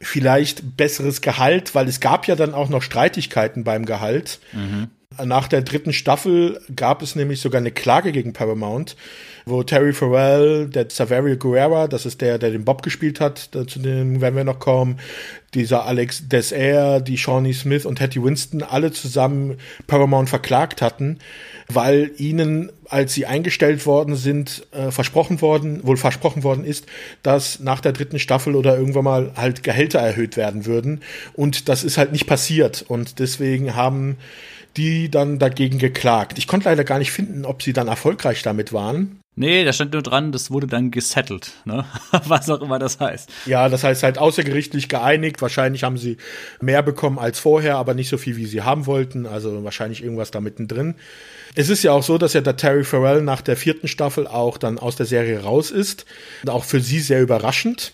Vielleicht besseres Gehalt, weil es gab ja dann auch noch Streitigkeiten beim Gehalt. Nach der dritten Staffel gab es nämlich sogar eine Klage gegen Paramount, wo Terry Farrell, der Saverio Guerrera, das ist der, der den Bob gespielt hat, zu dem werden wir noch kommen, dieser Alex Desair, die Shawnee Smith und Hattie Winston alle zusammen Paramount verklagt hatten, weil ihnen, als sie eingestellt worden sind, äh, versprochen worden, wohl versprochen worden ist, dass nach der dritten Staffel oder irgendwann mal halt Gehälter erhöht werden würden. Und das ist halt nicht passiert. Und deswegen haben die dann dagegen geklagt. Ich konnte leider gar nicht finden, ob sie dann erfolgreich damit waren.
Nee, da stand nur dran, das wurde dann gesettelt, ne? Was auch immer das heißt.
Ja, das heißt halt außergerichtlich geeinigt. Wahrscheinlich haben sie mehr bekommen als vorher, aber nicht so viel, wie sie haben wollten. Also wahrscheinlich irgendwas da mittendrin. Es ist ja auch so, dass ja der Terry Farrell nach der vierten Staffel auch dann aus der Serie raus ist. Auch für sie sehr überraschend.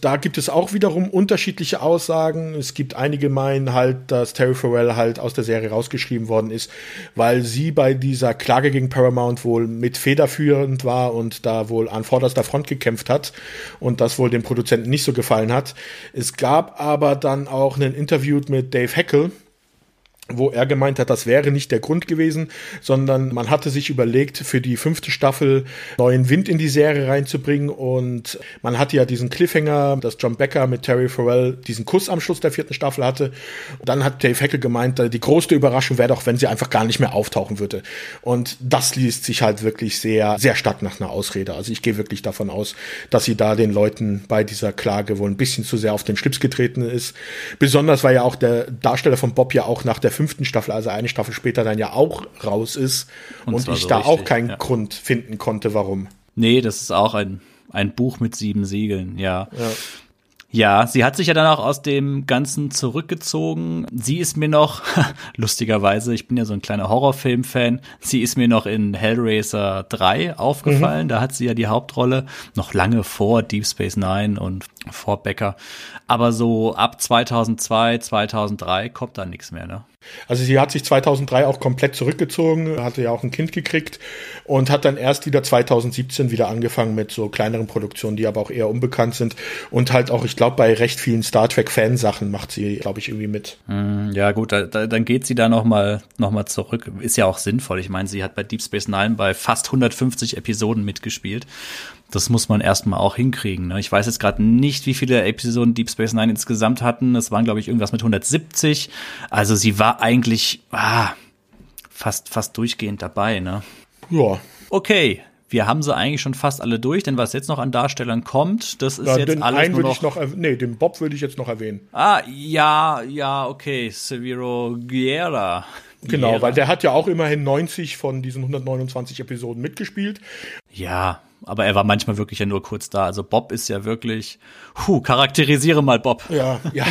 Da gibt es auch wiederum unterschiedliche Aussagen. Es gibt einige meinen halt, dass Terry Farrell halt aus der Serie rausgeschrieben worden ist, weil sie bei dieser Klage gegen Paramount wohl mit federführend war und da wohl an vorderster Front gekämpft hat und das wohl dem Produzenten nicht so gefallen hat. Es gab aber dann auch ein Interview mit Dave Heckel, wo er gemeint hat, das wäre nicht der Grund gewesen, sondern man hatte sich überlegt, für die fünfte Staffel neuen Wind in die Serie reinzubringen und man hatte ja diesen Cliffhanger, dass John Becker mit Terry Farrell diesen Kuss am Schluss der vierten Staffel hatte. Und dann hat Dave Heckel gemeint, die größte Überraschung wäre doch, wenn sie einfach gar nicht mehr auftauchen würde. Und das liest sich halt wirklich sehr, sehr stark nach einer Ausrede. Also ich gehe wirklich davon aus, dass sie da den Leuten bei dieser Klage wohl ein bisschen zu sehr auf den Schlips getreten ist. Besonders, weil ja auch der Darsteller von Bob ja auch nach der fünften Staffel, also eine Staffel später, dann ja auch raus ist und, und ich so da richtig, auch keinen ja. Grund finden konnte, warum.
Nee, das ist auch ein, ein Buch mit sieben Siegeln, ja. ja. Ja, sie hat sich ja dann auch aus dem Ganzen zurückgezogen. Sie ist mir noch, lustigerweise, ich bin ja so ein kleiner Horrorfilm-Fan, sie ist mir noch in Hellraiser 3 aufgefallen. Mhm. Da hat sie ja die Hauptrolle, noch lange vor Deep Space Nine und vor Becker. Aber so ab 2002, 2003 kommt da nichts mehr, ne?
Also sie hat sich 2003 auch komplett zurückgezogen, hatte ja auch ein Kind gekriegt und hat dann erst wieder 2017 wieder angefangen mit so kleineren Produktionen, die aber auch eher unbekannt sind und halt auch, ich glaube, bei recht vielen Star Trek Fansachen macht sie, glaube ich, irgendwie mit.
Hm, ja gut, da, da, dann geht sie da noch mal, noch mal zurück. Ist ja auch sinnvoll. Ich meine, sie hat bei Deep Space Nine bei fast 150 Episoden mitgespielt das muss man erstmal auch hinkriegen. Ne? Ich weiß jetzt gerade nicht, wie viele Episoden Deep Space Nine insgesamt hatten. Es waren, glaube ich, irgendwas mit 170. Also sie war eigentlich ah, fast, fast durchgehend dabei. Ne?
Ja.
Okay, wir haben sie eigentlich schon fast alle durch, denn was jetzt noch an Darstellern kommt, das ist ja, jetzt
den
alles
einen
nur
noch, ich noch. Nee, den Bob würde ich jetzt noch erwähnen.
Ah, ja, ja, okay, Severo Guerra.
Genau, weil der hat ja auch immerhin 90 von diesen 129 Episoden mitgespielt.
Ja, aber er war manchmal wirklich ja nur kurz da. Also Bob ist ja wirklich, hu, charakterisiere mal Bob.
Ja, ja.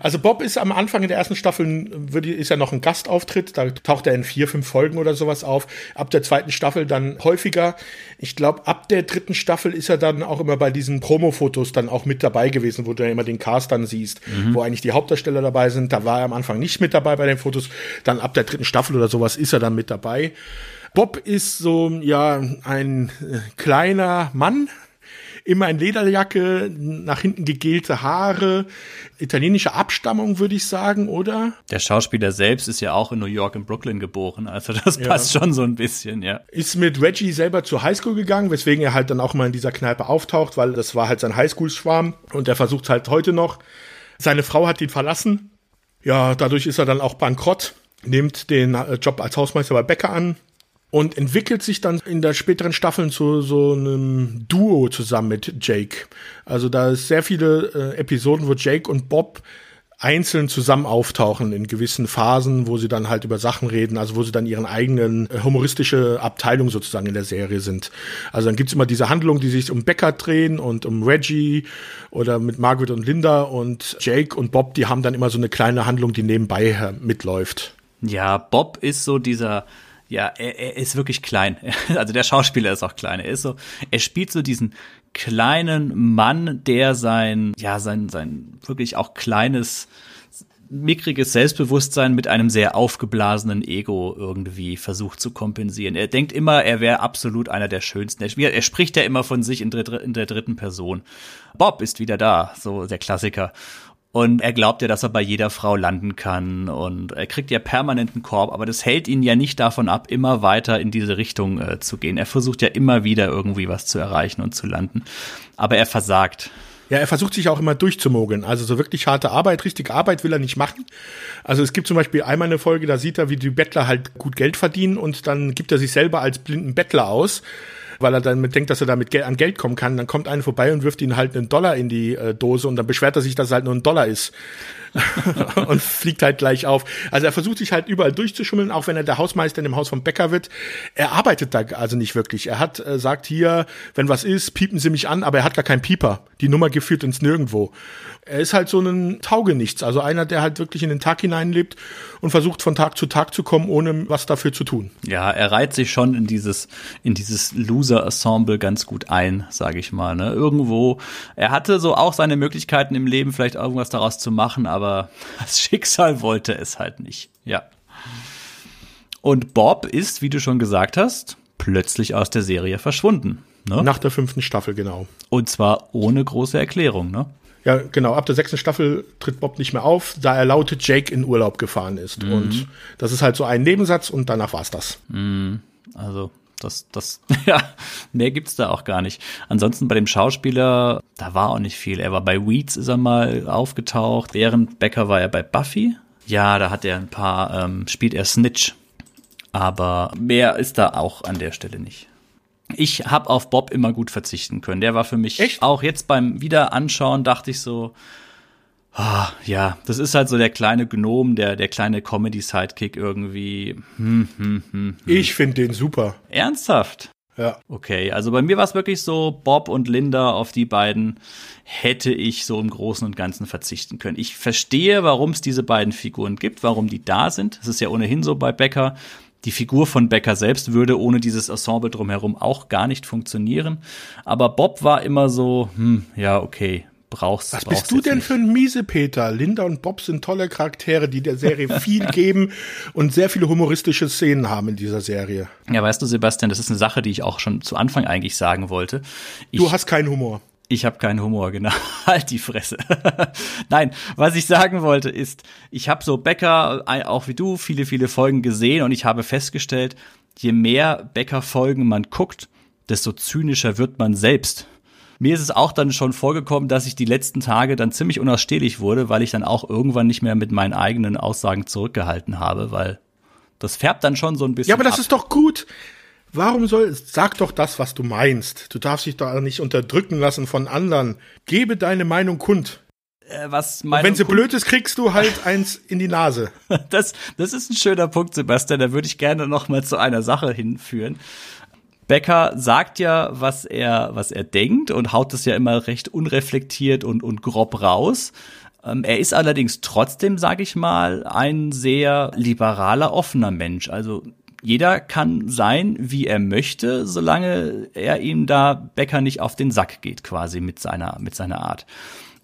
Also Bob ist am Anfang in der ersten Staffel, ist ja noch ein Gastauftritt, da taucht er in vier, fünf Folgen oder sowas auf. Ab der zweiten Staffel dann häufiger. Ich glaube, ab der dritten Staffel ist er dann auch immer bei diesen Promo-Fotos dann auch mit dabei gewesen, wo du ja immer den Cast dann siehst, mhm. wo eigentlich die Hauptdarsteller dabei sind. Da war er am Anfang nicht mit dabei bei den Fotos. Dann ab der dritten Staffel oder sowas ist er dann mit dabei. Bob ist so, ja, ein äh, kleiner Mann, immer in Lederjacke, nach hinten gegelte Haare, italienische Abstammung, würde ich sagen, oder?
Der Schauspieler selbst ist ja auch in New York und Brooklyn geboren, also das ja. passt schon so ein bisschen, ja.
Ist mit Reggie selber zur Highschool gegangen, weswegen er halt dann auch mal in dieser Kneipe auftaucht, weil das war halt sein Highschool-Schwarm und er versucht halt heute noch. Seine Frau hat ihn verlassen. Ja, dadurch ist er dann auch bankrott, nimmt den äh, Job als Hausmeister bei Becker an, und entwickelt sich dann in der späteren Staffeln zu so einem Duo zusammen mit Jake. Also da ist sehr viele äh, Episoden, wo Jake und Bob einzeln zusammen auftauchen in gewissen Phasen, wo sie dann halt über Sachen reden, also wo sie dann ihren eigenen äh, humoristische Abteilung sozusagen in der Serie sind. Also dann gibt's immer diese Handlungen, die sich um Becker drehen und um Reggie oder mit Margaret und Linda und Jake und Bob, die haben dann immer so eine kleine Handlung, die nebenbei mitläuft.
Ja, Bob ist so dieser ja, er, er ist wirklich klein. Also der Schauspieler ist auch klein. Er ist so, er spielt so diesen kleinen Mann, der sein, ja, sein, sein wirklich auch kleines, mickriges Selbstbewusstsein mit einem sehr aufgeblasenen Ego irgendwie versucht zu kompensieren. Er denkt immer, er wäre absolut einer der schönsten. Er, er spricht ja immer von sich in, in der dritten Person. Bob ist wieder da, so der Klassiker. Und er glaubt ja, dass er bei jeder Frau landen kann. Und er kriegt ja permanenten Korb, aber das hält ihn ja nicht davon ab, immer weiter in diese Richtung äh, zu gehen. Er versucht ja immer wieder irgendwie was zu erreichen und zu landen. Aber er versagt.
Ja, er versucht sich auch immer durchzumogeln. Also so wirklich harte Arbeit, richtige Arbeit will er nicht machen. Also es gibt zum Beispiel einmal eine Folge, da sieht er, wie die Bettler halt gut Geld verdienen und dann gibt er sich selber als blinden Bettler aus weil er dann denkt, dass er damit an Geld kommen kann. Dann kommt einer vorbei und wirft ihn halt einen Dollar in die äh, Dose und dann beschwert er sich, dass es halt nur ein Dollar ist. und fliegt halt gleich auf. Also er versucht sich halt überall durchzuschummeln, auch wenn er der Hausmeister in dem Haus vom Bäcker wird. Er arbeitet da also nicht wirklich. Er hat äh, sagt hier, wenn was ist, piepen Sie mich an, aber er hat gar keinen Pieper. Die Nummer geführt ins Nirgendwo. Er ist halt so ein Taugenichts, also einer, der halt wirklich in den Tag hineinlebt und versucht von Tag zu Tag zu kommen, ohne was dafür zu tun.
Ja, er reiht sich schon in dieses, in dieses Loser-Ensemble ganz gut ein, sage ich mal. Ne? Irgendwo, er hatte so auch seine Möglichkeiten im Leben, vielleicht irgendwas daraus zu machen, aber das Schicksal wollte es halt nicht. Ja. Und Bob ist, wie du schon gesagt hast, plötzlich aus der Serie verschwunden. Ne?
Nach der fünften Staffel, genau.
Und zwar ohne große Erklärung, ne?
Ja, genau. Ab der sechsten Staffel tritt Bob nicht mehr auf, da er laute Jake in Urlaub gefahren ist. Mhm. Und das ist halt so ein Nebensatz und danach war's das.
Mhm. Also das, das, ja, mehr gibt's da auch gar nicht. Ansonsten bei dem Schauspieler, da war auch nicht viel. Er war bei Weeds, ist er mal aufgetaucht. Während Becker war er bei Buffy. Ja, da hat er ein paar, ähm, spielt er Snitch. Aber mehr ist da auch an der Stelle nicht. Ich habe auf Bob immer gut verzichten können. Der war für mich
Echt?
auch jetzt beim Wiederanschauen dachte ich so, ah, ja, das ist halt so der kleine Gnom, der der kleine Comedy Sidekick irgendwie. Hm, hm, hm, hm.
Ich finde den super.
Ernsthaft?
Ja.
Okay, also bei mir war es wirklich so, Bob und Linda, auf die beiden hätte ich so im Großen und Ganzen verzichten können. Ich verstehe, warum es diese beiden Figuren gibt, warum die da sind. Es ist ja ohnehin so bei Becker, die Figur von Becker selbst würde ohne dieses Ensemble drumherum auch gar nicht funktionieren. Aber Bob war immer so, hm, ja, okay, brauchst
Was
brauchst
bist du denn
nicht.
für ein Miesepeter? Linda und Bob sind tolle Charaktere, die der Serie viel geben und sehr viele humoristische Szenen haben in dieser Serie.
Ja, weißt du, Sebastian, das ist eine Sache, die ich auch schon zu Anfang eigentlich sagen wollte. Ich,
Du hast keinen Humor.
Ich habe keinen Humor, genau. halt die Fresse. Nein, was ich sagen wollte ist, ich habe so Becker, äh, auch wie du, viele, viele Folgen gesehen und ich habe festgestellt, je mehr Becker-Folgen man guckt, desto zynischer wird man selbst. Mir ist es auch dann schon vorgekommen, dass ich die letzten Tage dann ziemlich unausstehlich wurde, weil ich dann auch irgendwann nicht mehr mit meinen eigenen Aussagen zurückgehalten habe, weil das färbt dann schon so ein bisschen.
Ja, aber das
ab.
ist doch gut. Warum soll, sag doch das, was du meinst. Du darfst dich doch nicht unterdrücken lassen von anderen. Gebe deine Meinung kund.
Äh, was
Und
meine
wenn sie blöd ist, kriegst du halt eins in die Nase.
Das, das ist ein schöner Punkt, Sebastian. Da würde ich gerne noch mal zu einer Sache hinführen. Becker sagt ja, was er, was er denkt und haut das ja immer recht unreflektiert und, und grob raus. Ähm, er ist allerdings trotzdem, sage ich mal, ein sehr liberaler, offener Mensch. Also jeder kann sein, wie er möchte, solange er ihm da Becker nicht auf den Sack geht, quasi mit seiner, mit seiner Art.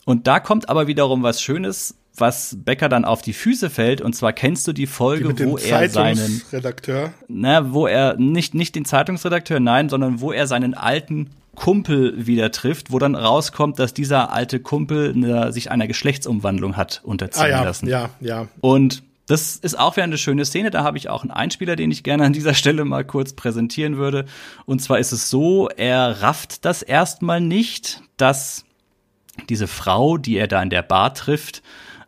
Und da kommt aber wiederum was Schönes, was Becker dann auf die Füße fällt. Und zwar kennst du die Folge,
dem
wo er seinen,
Zeitungsredakteur.
na, wo er nicht, nicht den Zeitungsredakteur, nein, sondern wo er seinen alten Kumpel wieder trifft, wo dann rauskommt, dass dieser alte Kumpel ne, sich einer Geschlechtsumwandlung hat unterziehen
Ah ja,
lassen.
ja, ja.
Und das ist auch wieder eine schöne Szene. Da habe ich auch einen Einspieler, den ich gerne an dieser Stelle mal kurz präsentieren würde. Und zwar ist es so, er rafft das erstmal nicht, dass diese Frau, die er da in der Bar trifft,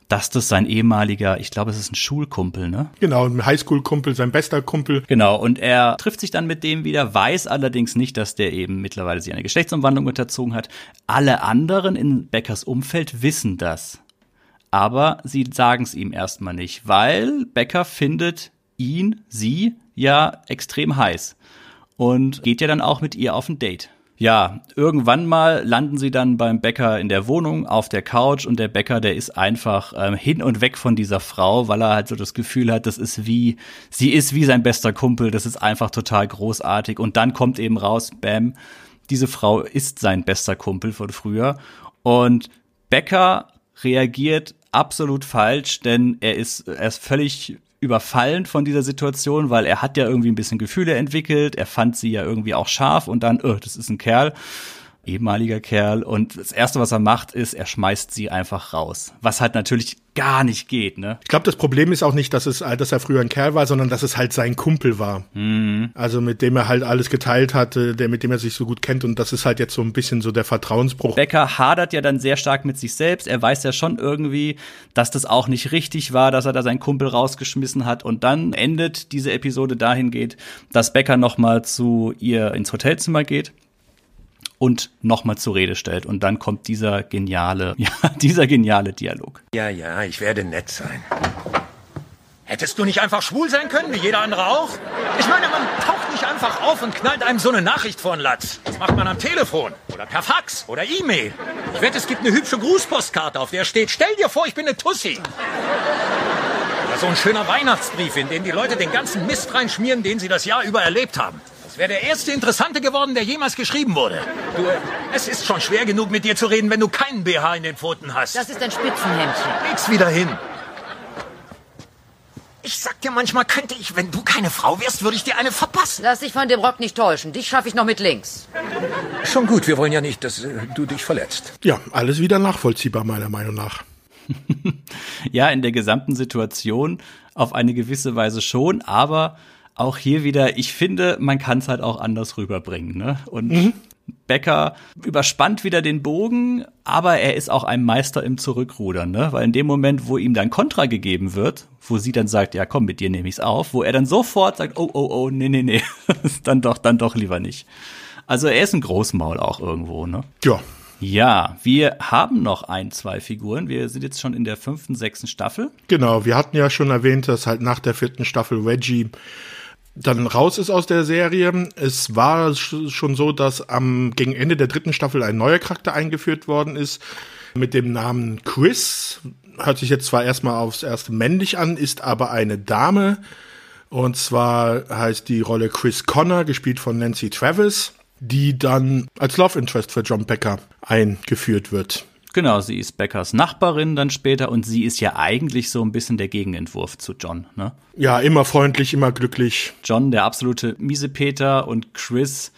dass das sein ehemaliger, ich glaube, es ist ein Schulkumpel, ne?
Genau, ein Highschool-Kumpel, sein bester Kumpel.
Genau, und er trifft sich dann mit dem wieder, weiß allerdings nicht, dass der eben mittlerweile sich eine Geschlechtsumwandlung unterzogen hat. Alle anderen in Beckers Umfeld wissen das. Aber sie sagen es ihm erstmal nicht, weil Becker findet ihn, sie ja extrem heiß und geht ja dann auch mit ihr auf ein Date. Ja, irgendwann mal landen sie dann beim Bäcker in der Wohnung auf der Couch und der Bäcker, der ist einfach ähm, hin und weg von dieser Frau, weil er halt so das Gefühl hat, das ist wie, sie ist wie sein bester Kumpel, das ist einfach total großartig. Und dann kommt eben raus, bam, diese Frau ist sein bester Kumpel von früher. Und Becker reagiert absolut falsch, denn er ist, er ist völlig überfallen von dieser Situation, weil er hat ja irgendwie ein bisschen Gefühle entwickelt, er fand sie ja irgendwie auch scharf und dann, oh, das ist ein Kerl, ehemaliger Kerl und das erste, was er macht, ist, er schmeißt sie einfach raus, was halt natürlich gar nicht geht, ne?
Ich glaube, das Problem ist auch nicht, dass es, dass er früher ein Kerl war, sondern dass es halt sein Kumpel war. Also mit dem er halt alles geteilt hatte, der mit dem er sich so gut kennt und das ist halt jetzt so ein bisschen so der Vertrauensbruch.
Becker hadert ja dann sehr stark mit sich selbst. Er weiß ja schon irgendwie, dass das auch nicht richtig war, dass er da seinen Kumpel rausgeschmissen hat. Und dann endet diese Episode dahingehend, dass Becker noch mal zu ihr ins Hotelzimmer geht und nochmal zur Rede stellt. Und dann kommt dieser geniale, ja, dieser geniale Dialog.
Ja, ja, ich werde nett sein. Hättest du nicht einfach schwul sein können, wie jeder andere auch? Ich meine, man taucht nicht einfach auf und knallt einem so eine Nachricht vor den Latz. Das macht man am Telefon oder per Fax oder E-Mail. Ich wette, es gibt eine hübsche Grußpostkarte, auf der steht, stell dir vor, ich bin eine Tussi. Oder so ein schöner Weihnachtsbrief, in den die Leute den ganzen Mist reinschmieren, den sie das Jahr über erlebt haben. Das wäre der erste Interessante geworden, der jemals geschrieben wurde. Du, es ist schon schwer genug, mit dir zu reden, wenn du keinen BH in den Pfoten hast.
Das ist ein Spitzenhemdchen.
Leg's wieder hin. Ich sag dir, manchmal könnte ich, wenn du keine Frau wärst, würde ich dir eine verpassen.
Lass dich von dem Rock nicht täuschen. Dich schaffe ich noch mit links.
Schon gut, wir wollen ja nicht, dass äh, du dich verletzt.
Ja, alles wieder nachvollziehbar, meiner Meinung nach.
ja, in der gesamten Situation auf eine gewisse Weise schon, aber auch hier wieder, ich finde, man kann es halt auch anders rüberbringen. Ne? Und mhm. Becker überspannt wieder den Bogen, aber er ist auch ein Meister im Zurückrudern, ne? Weil in dem Moment, wo ihm dann Kontra gegeben wird, wo sie dann sagt, ja komm, mit dir nehme ich's auf, wo er dann sofort sagt, oh, oh, oh, nee, nee, nee, dann doch, dann doch lieber nicht. Also er ist ein Großmaul auch irgendwo, ne?
Ja.
Ja, wir haben noch ein, zwei Figuren. Wir sind jetzt schon in der fünften, sechsten Staffel.
Genau, wir hatten ja schon erwähnt, dass halt nach der vierten Staffel Reggie dann raus ist aus der Serie. Es war schon so, dass am gegen Ende der dritten Staffel ein neuer Charakter eingeführt worden ist mit dem Namen Chris. Hört sich jetzt zwar erstmal aufs erste männlich an, ist aber eine Dame. Und zwar heißt die Rolle Chris Connor, gespielt von Nancy Travis, die dann als Love Interest für John Becker eingeführt wird.
Genau, sie ist Beckers Nachbarin dann später und sie ist ja eigentlich so ein bisschen der Gegenentwurf zu John, ne?
Ja, immer freundlich, immer glücklich.
John, der absolute Miesepeter und Chris,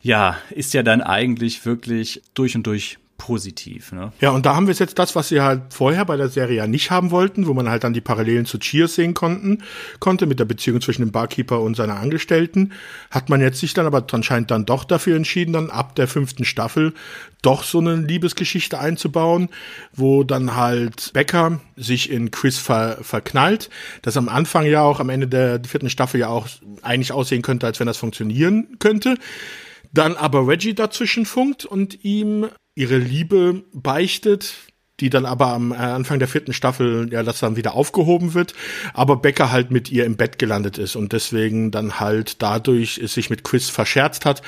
ja, ist ja dann eigentlich wirklich durch und durch positiv. Ne?
Ja, und da haben wir jetzt das, was sie halt vorher bei der Serie ja nicht haben wollten, wo man halt dann die Parallelen zu Cheers sehen konnten, konnte mit der Beziehung zwischen dem Barkeeper und seiner Angestellten, hat man jetzt sich dann aber anscheinend dann doch dafür entschieden, dann ab der fünften Staffel doch so eine Liebesgeschichte einzubauen, wo dann halt Becker sich in Chris ver verknallt, das am Anfang ja auch am Ende der vierten Staffel ja auch eigentlich aussehen könnte, als wenn das funktionieren könnte. Dann aber Reggie dazwischen funkt und ihm ihre Liebe beichtet, die dann aber am Anfang der vierten Staffel ja das dann wieder aufgehoben wird, aber Becker halt mit ihr im Bett gelandet ist und deswegen dann halt dadurch sich mit Chris verscherzt hat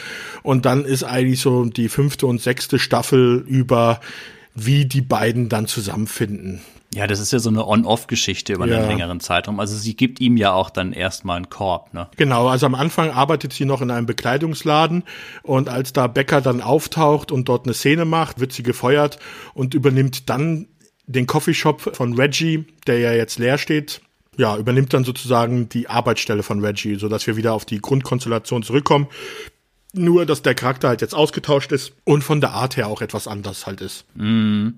und dann ist eigentlich so die fünfte und sechste Staffel über wie die beiden dann zusammenfinden.
Ja, das ist ja so eine On-Off-Geschichte über ja. einen längeren Zeitraum. Also sie gibt ihm ja auch dann erstmal einen Korb, ne?
Genau, also am Anfang arbeitet sie noch in einem Bekleidungsladen und als da Becker dann auftaucht und dort eine Szene macht, wird sie gefeuert und übernimmt dann den Coffeeshop von Reggie, der ja jetzt leer steht. Ja, übernimmt dann sozusagen die Arbeitsstelle von Reggie, sodass wir wieder auf die Grundkonstellation zurückkommen. Nur, dass der Charakter halt jetzt ausgetauscht ist und von der Art her auch etwas anders halt ist.
Mm.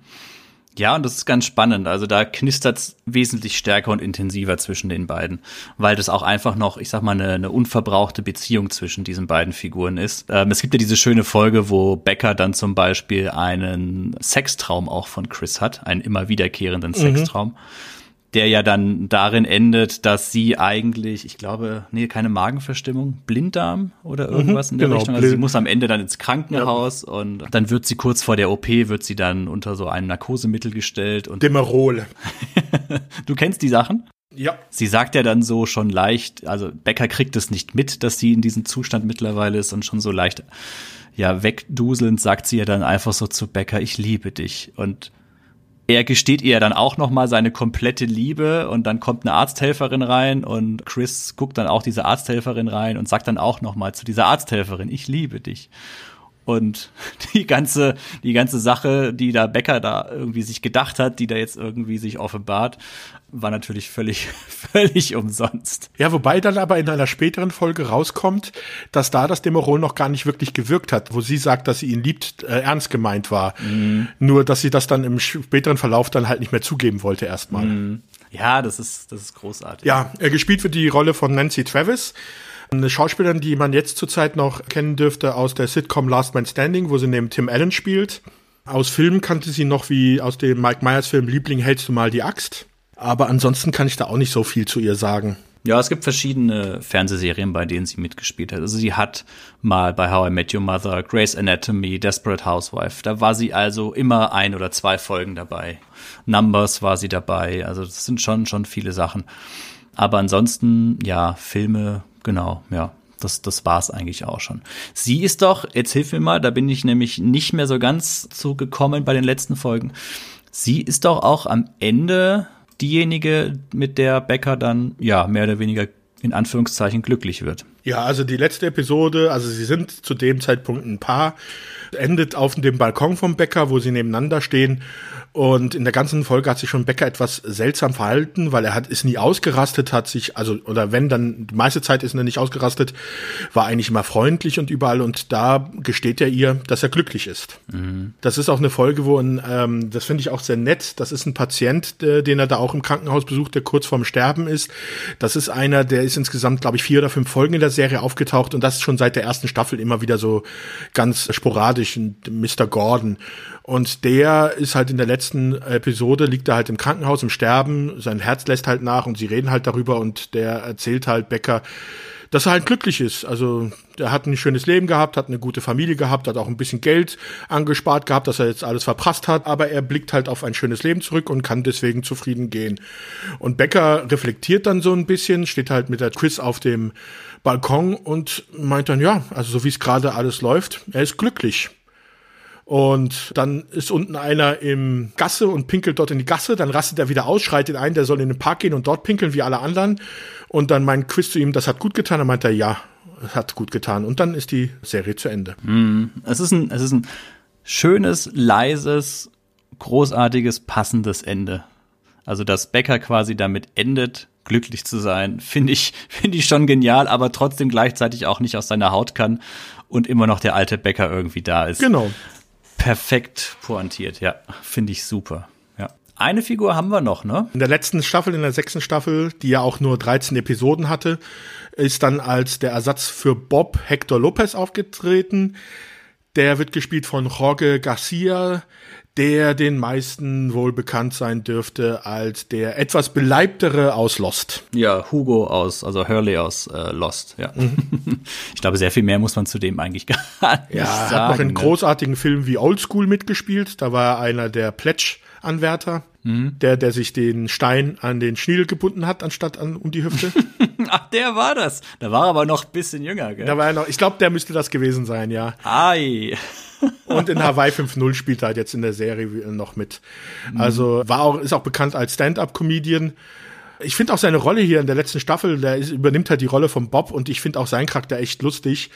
Ja, und das ist ganz spannend. Also da knistert es wesentlich stärker und intensiver zwischen den beiden, weil das auch einfach noch, ich sag mal, eine, eine unverbrauchte Beziehung zwischen diesen beiden Figuren ist. Ähm, es gibt ja diese schöne Folge, wo Becker dann zum Beispiel einen Sextraum auch von Chris hat, einen immer wiederkehrenden mhm. Sextraum. Mhm der ja dann darin endet, dass sie eigentlich, ich glaube, nee, keine Magenverstimmung, Blinddarm oder mhm, irgendwas mhm, in der genau, Richtung. Also sie muss am Ende dann ins Krankenhaus ja. und dann wird sie kurz vor der OP, wird sie dann unter so ein Narkosemittel gestellt und.
Demerol.
du kennst die Sachen?
Ja.
Sie sagt ja dann so schon leicht, also Becker kriegt es nicht mit, dass sie in diesem Zustand mittlerweile ist und schon so leicht, ja, wegduselnd sagt sie ja dann einfach so zu Becker, ich liebe dich und er gesteht ihr dann auch noch mal seine komplette Liebe und dann kommt eine Arzthelferin rein und Chris guckt dann auch diese Arzthelferin rein und sagt dann auch noch mal zu dieser Arzthelferin, ich liebe dich. Und die ganze, die ganze Sache, die da Becker da irgendwie sich gedacht hat, die da jetzt irgendwie sich offenbart, war natürlich völlig, völlig umsonst.
Ja, wobei dann aber in einer späteren Folge rauskommt, dass da das Demerol noch gar nicht wirklich gewirkt hat, wo sie sagt, dass sie ihn liebt, äh, ernst gemeint war. Mhm. Nur, dass sie das dann im späteren Verlauf dann halt nicht mehr zugeben wollte erstmal. Mhm.
Ja, das ist, das ist großartig.
Ja, er gespielt wird die Rolle von Nancy Travis. Eine Schauspielerin, die man jetzt zurzeit noch kennen dürfte aus der Sitcom Last Man Standing, wo sie neben Tim Allen spielt. Aus Filmen kannte sie noch wie aus dem Mike Myers Film Liebling hältst du mal die Axt. Aber ansonsten kann ich da auch nicht so viel zu ihr sagen.
Ja, es gibt verschiedene Fernsehserien, bei denen sie mitgespielt hat. Also sie hat mal bei How I Met Your Mother, Grey's Anatomy, Desperate Housewife. Da war sie also immer ein oder zwei Folgen dabei. Numbers war sie dabei. Also das sind schon schon viele Sachen. Aber ansonsten ja Filme genau ja. Das, das war's eigentlich auch schon. Sie ist doch, jetzt hilf mir mal, da bin ich nämlich nicht mehr so ganz zugekommen bei den letzten Folgen. Sie ist doch auch am Ende diejenige, mit der Becker dann ja mehr oder weniger in Anführungszeichen glücklich wird.
Ja, also die letzte Episode, also sie sind zu dem Zeitpunkt ein Paar, endet auf dem Balkon vom Bäcker, wo sie nebeneinander stehen und in der ganzen Folge hat sich schon Becker etwas seltsam verhalten, weil er hat ist nie ausgerastet, hat sich also oder wenn dann die meiste Zeit ist er nicht ausgerastet, war eigentlich immer freundlich und überall und da gesteht er ihr, dass er glücklich ist. Mhm. Das ist auch eine Folge, wo ein, ähm, das finde ich auch sehr nett. Das ist ein Patient, äh, den er da auch im Krankenhaus besucht, der kurz vorm Sterben ist. Das ist einer, der ist insgesamt glaube ich vier oder fünf Folgen in der Serie aufgetaucht und das ist schon seit der ersten Staffel immer wieder so ganz sporadisch. Mr. Gordon und der ist halt in der letzten Episode, liegt er halt im Krankenhaus im Sterben, sein Herz lässt halt nach und sie reden halt darüber und der erzählt halt Becker, dass er halt glücklich ist. Also der hat ein schönes Leben gehabt, hat eine gute Familie gehabt, hat auch ein bisschen Geld angespart gehabt, dass er jetzt alles verprasst hat, aber er blickt halt auf ein schönes Leben zurück und kann deswegen zufrieden gehen. Und Becker reflektiert dann so ein bisschen, steht halt mit der Chris auf dem Balkon und meint dann, ja, also so wie es gerade alles läuft, er ist glücklich. Und dann ist unten einer im Gasse und pinkelt dort in die Gasse. Dann rastet er wieder aus, schreit ihn ein, der soll in den Park gehen und dort pinkeln wie alle anderen. Und dann meint Quiz zu ihm, das hat gut getan. Dann meint er, ja, hat gut getan. Und dann ist die Serie zu Ende.
Mm, es, ist ein, es ist ein schönes, leises, großartiges, passendes Ende. Also, dass Becker quasi damit endet, glücklich zu sein, finde ich, finde ich schon genial, aber trotzdem gleichzeitig auch nicht aus seiner Haut kann und immer noch der alte Bäcker irgendwie da ist.
Genau
perfekt pointiert, ja. Finde ich super. Ja. Eine Figur haben wir noch, ne?
In der letzten Staffel, in der sechsten Staffel, die ja auch nur 13 Episoden hatte, ist dann als der Ersatz für Bob Hector Lopez aufgetreten. Der wird gespielt von Jorge Garcia, der den meisten wohl bekannt sein dürfte als der etwas beleibtere aus Lost.
Ja, Hugo aus, also Hurley aus äh, Lost, ja. Mhm. Ich glaube, sehr viel mehr muss man zu dem eigentlich gar nicht
ja,
sagen.
Er hat noch in
ne?
großartigen Filmen wie Old School mitgespielt. Da war er einer der Pledge-Anwärter. Mhm. Der, der sich den Stein an den Schniedel gebunden hat, anstatt an um die Hüfte.
Ach, der war das. Da war er aber noch ein bisschen jünger, gell?
Da war er noch, ich glaube, der müsste das gewesen sein, ja.
Ei.
Und in Hawaii 5.0 spielt er halt jetzt in der Serie noch mit. Also war auch, ist auch bekannt als Stand-up-Comedian. Ich finde auch seine Rolle hier in der letzten Staffel, der ist, übernimmt halt die Rolle von Bob und ich finde auch seinen Charakter echt lustig.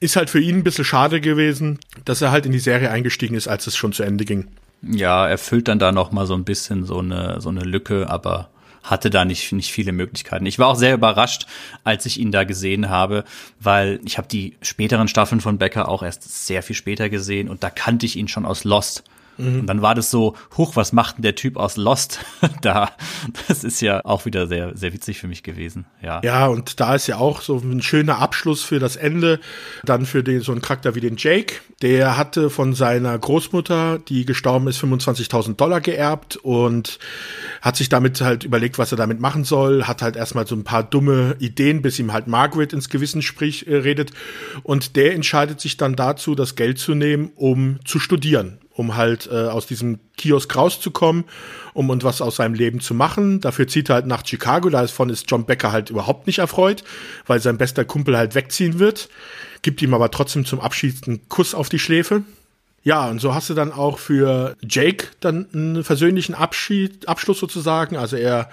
Ist halt für ihn ein bisschen schade gewesen, dass er halt in die Serie eingestiegen ist, als es schon zu Ende ging.
Ja, er füllt dann da noch mal so ein bisschen so eine, so eine Lücke, aber hatte da nicht, nicht viele Möglichkeiten. Ich war auch sehr überrascht, als ich ihn da gesehen habe, weil ich habe die späteren Staffeln von Becker auch erst sehr viel später gesehen und da kannte ich ihn schon aus Lost. Mhm. Und dann war das so, huch, was macht denn der Typ aus Lost da? Das ist ja auch wieder sehr, sehr witzig für mich gewesen. Ja.
Ja, und da ist ja auch so ein schöner Abschluss für das Ende. Dann für den, so einen Charakter wie den Jake. Der hatte von seiner Großmutter, die gestorben ist, 25.000 Dollar geerbt und hat sich damit halt überlegt, was er damit machen soll. Hat halt erstmal so ein paar dumme Ideen, bis ihm halt Margaret ins Gewissen sprich, äh, redet. Und der entscheidet sich dann dazu, das Geld zu nehmen, um zu studieren um halt äh, aus diesem Kiosk rauszukommen, um und was aus seinem Leben zu machen. Dafür zieht er halt nach Chicago. Davon ist John Becker halt überhaupt nicht erfreut, weil sein bester Kumpel halt wegziehen wird. Gibt ihm aber trotzdem zum Abschied einen Kuss auf die Schläfe. Ja, und so hast du dann auch für Jake dann einen versöhnlichen Abschied, Abschluss sozusagen. Also er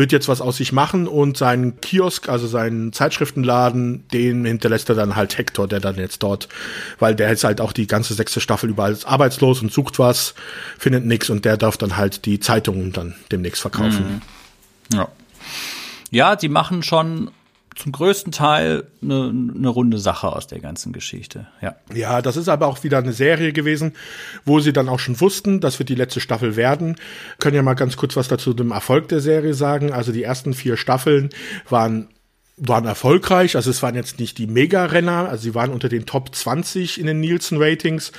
wird jetzt was aus sich machen und seinen Kiosk, also seinen Zeitschriftenladen, den hinterlässt er dann halt Hector, der dann jetzt dort, weil der ist halt auch die ganze sechste Staffel überall arbeitslos und sucht was, findet nichts und der darf dann halt die Zeitungen dann demnächst verkaufen.
Mhm. Ja. Ja, die machen schon zum größten Teil eine, eine runde Sache aus der ganzen Geschichte. Ja.
Ja, das ist aber auch wieder eine Serie gewesen, wo sie dann auch schon wussten, das wird die letzte Staffel werden. Können ja mal ganz kurz was dazu dem Erfolg der Serie sagen. Also die ersten vier Staffeln waren waren erfolgreich. Also es waren jetzt nicht die Mega-Renner, also sie waren unter den Top 20 in den Nielsen-Ratings.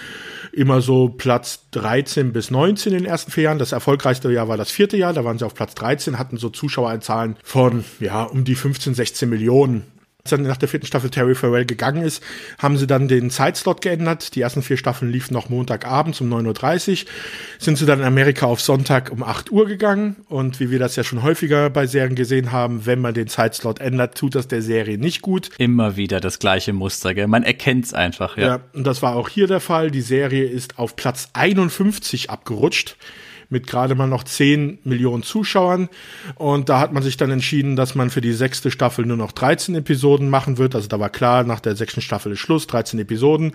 Immer so Platz 13 bis 19 in den ersten vier Jahren. Das erfolgreichste Jahr war das vierte Jahr, da waren sie auf Platz 13, hatten so Zuschauerzahlen von, ja, um die 15, 16 Millionen dann nach der vierten Staffel Terry Farrell gegangen ist, haben sie dann den Zeitslot geändert. Die ersten vier Staffeln liefen noch Montagabends um 9.30 Uhr. Sind sie dann in Amerika auf Sonntag um 8 Uhr gegangen. Und wie wir das ja schon häufiger bei Serien gesehen haben, wenn man den Zeitslot ändert, tut das der Serie nicht gut.
Immer wieder das gleiche Muster, gell? Man erkennt es einfach, ja.
Ja, und das war auch hier der Fall. Die Serie ist auf Platz 51 abgerutscht mit gerade mal noch 10 Millionen Zuschauern. Und da hat man sich dann entschieden, dass man für die sechste Staffel nur noch 13 Episoden machen wird. Also da war klar, nach der sechsten Staffel ist Schluss, 13 Episoden.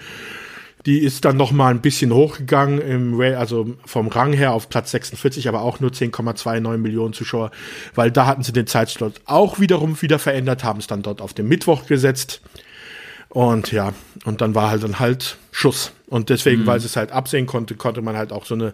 Die ist dann noch mal ein bisschen hochgegangen, im, also vom Rang her auf Platz 46, aber auch nur 10,29 Millionen Zuschauer, weil da hatten sie den Zeitslot auch wiederum wieder verändert, haben es dann dort auf den Mittwoch gesetzt. Und ja, und dann war halt dann halt Schuss. Und deswegen, mhm. weil sie es halt absehen konnte, konnte man halt auch so eine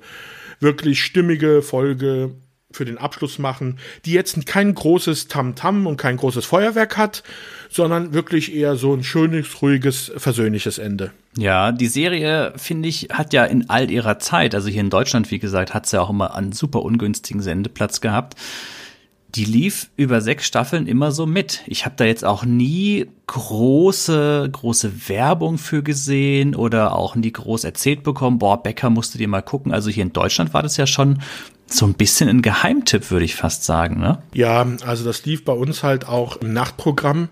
wirklich stimmige Folge für den Abschluss machen, die jetzt kein großes Tamtam -Tam und kein großes Feuerwerk hat, sondern wirklich eher so ein schönes, ruhiges, versöhnliches Ende.
Ja, die Serie, finde ich, hat ja in all ihrer Zeit, also hier in Deutschland, wie gesagt, hat sie ja auch immer einen super ungünstigen Sendeplatz gehabt die lief über sechs Staffeln immer so mit. Ich habe da jetzt auch nie große, große Werbung für gesehen oder auch nie groß erzählt bekommen, boah, Becker musste dir mal gucken. Also hier in Deutschland war das ja schon so ein bisschen ein Geheimtipp, würde ich fast sagen, ne?
Ja, also das lief bei uns halt auch im Nachtprogramm.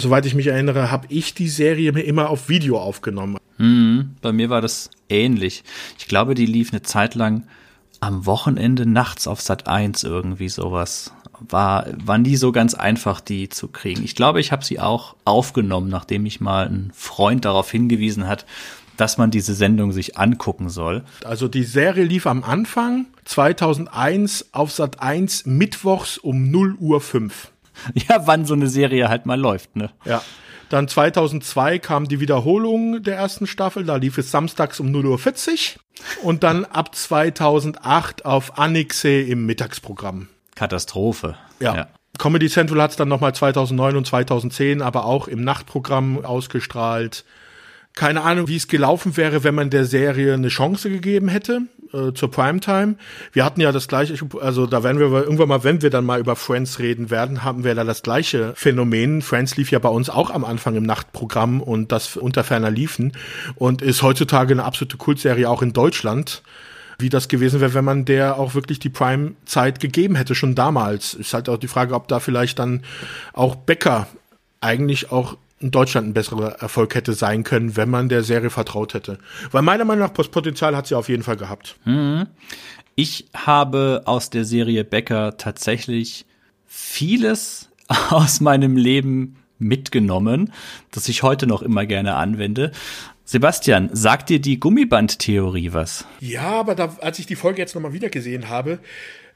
Soweit ich mich erinnere, habe ich die Serie mir immer auf Video aufgenommen.
Mhm, bei mir war das ähnlich. Ich glaube, die lief eine Zeit lang am Wochenende nachts auf Sat 1 irgendwie sowas war, war nie so ganz einfach, die zu kriegen. Ich glaube, ich habe sie auch aufgenommen, nachdem mich mal ein Freund darauf hingewiesen hat, dass man diese Sendung sich angucken soll.
Also die Serie lief am Anfang 2001 auf Sat 1 mittwochs um 0 Uhr 5.
Ja, wann so eine Serie halt mal läuft, ne?
Ja. Dann 2002 kam die Wiederholung der ersten Staffel, da lief es samstags um 0 Uhr 40 und dann ab 2008 auf Anixe im Mittagsprogramm.
Katastrophe.
Ja. ja. Comedy Central hat es dann nochmal 2009 und 2010 aber auch im Nachtprogramm ausgestrahlt. Keine Ahnung, wie es gelaufen wäre, wenn man der Serie eine Chance gegeben hätte äh, zur Primetime. Wir hatten ja das gleiche, also da werden wir irgendwann mal, wenn wir dann mal über Friends reden werden, haben wir da das gleiche Phänomen. Friends lief ja bei uns auch am Anfang im Nachtprogramm und das unter ferner liefen und ist heutzutage eine absolute Kultserie auch in Deutschland wie das gewesen wäre, wenn man der auch wirklich die Prime-Zeit gegeben hätte, schon damals. Ist halt auch die Frage, ob da vielleicht dann auch Becker eigentlich auch in Deutschland ein besserer Erfolg hätte sein können, wenn man der Serie vertraut hätte. Weil meiner Meinung nach Potenzial hat sie auf jeden Fall gehabt.
Mhm. Ich habe aus der Serie Becker tatsächlich vieles aus meinem Leben mitgenommen, das ich heute noch immer gerne anwende. Sebastian, sagt dir die Gummibandtheorie was?
Ja, aber da, als ich die Folge jetzt nochmal wieder gesehen habe,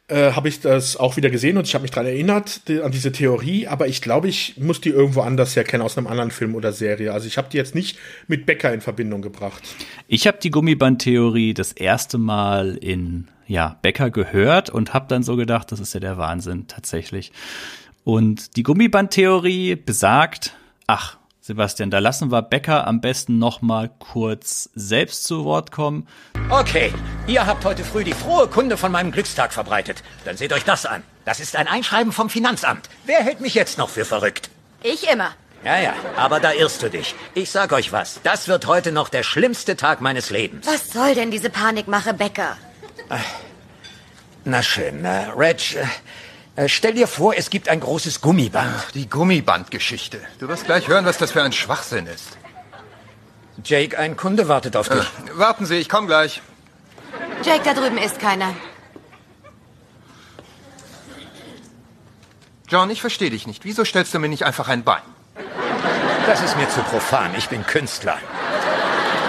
äh, habe ich das auch wieder gesehen und ich habe mich daran erinnert, die, an diese Theorie, aber ich glaube, ich muss die irgendwo anders herkennen, aus einem anderen Film oder Serie. Also ich habe die jetzt nicht mit Becker in Verbindung gebracht.
Ich habe die Gummibandtheorie das erste Mal in ja, Becker gehört und habe dann so gedacht, das ist ja der Wahnsinn tatsächlich. Und die Gummibandtheorie besagt, ach, Sebastian, da lassen wir Becker am besten noch mal kurz selbst zu Wort kommen.
Okay, ihr habt heute früh die frohe Kunde von meinem Glückstag verbreitet. Dann seht euch das an. Das ist ein Einschreiben vom Finanzamt. Wer hält mich jetzt noch für verrückt?
Ich immer.
Ja, ja, aber da irrst du dich. Ich sag euch was, das wird heute noch der schlimmste Tag meines Lebens.
Was soll denn diese Panikmache, Becker?
Na schön, äh, Reg, äh, äh, stell dir vor, es gibt ein großes Gummiband.
Ach, die Gummibandgeschichte. Du wirst gleich hören, was das für ein Schwachsinn ist.
Jake, ein Kunde wartet auf dich.
Äh, warten Sie, ich komme gleich.
Jake, da drüben ist keiner.
John, ich verstehe dich nicht. Wieso stellst du mir nicht einfach ein Bein?
Das ist mir zu profan. Ich bin Künstler.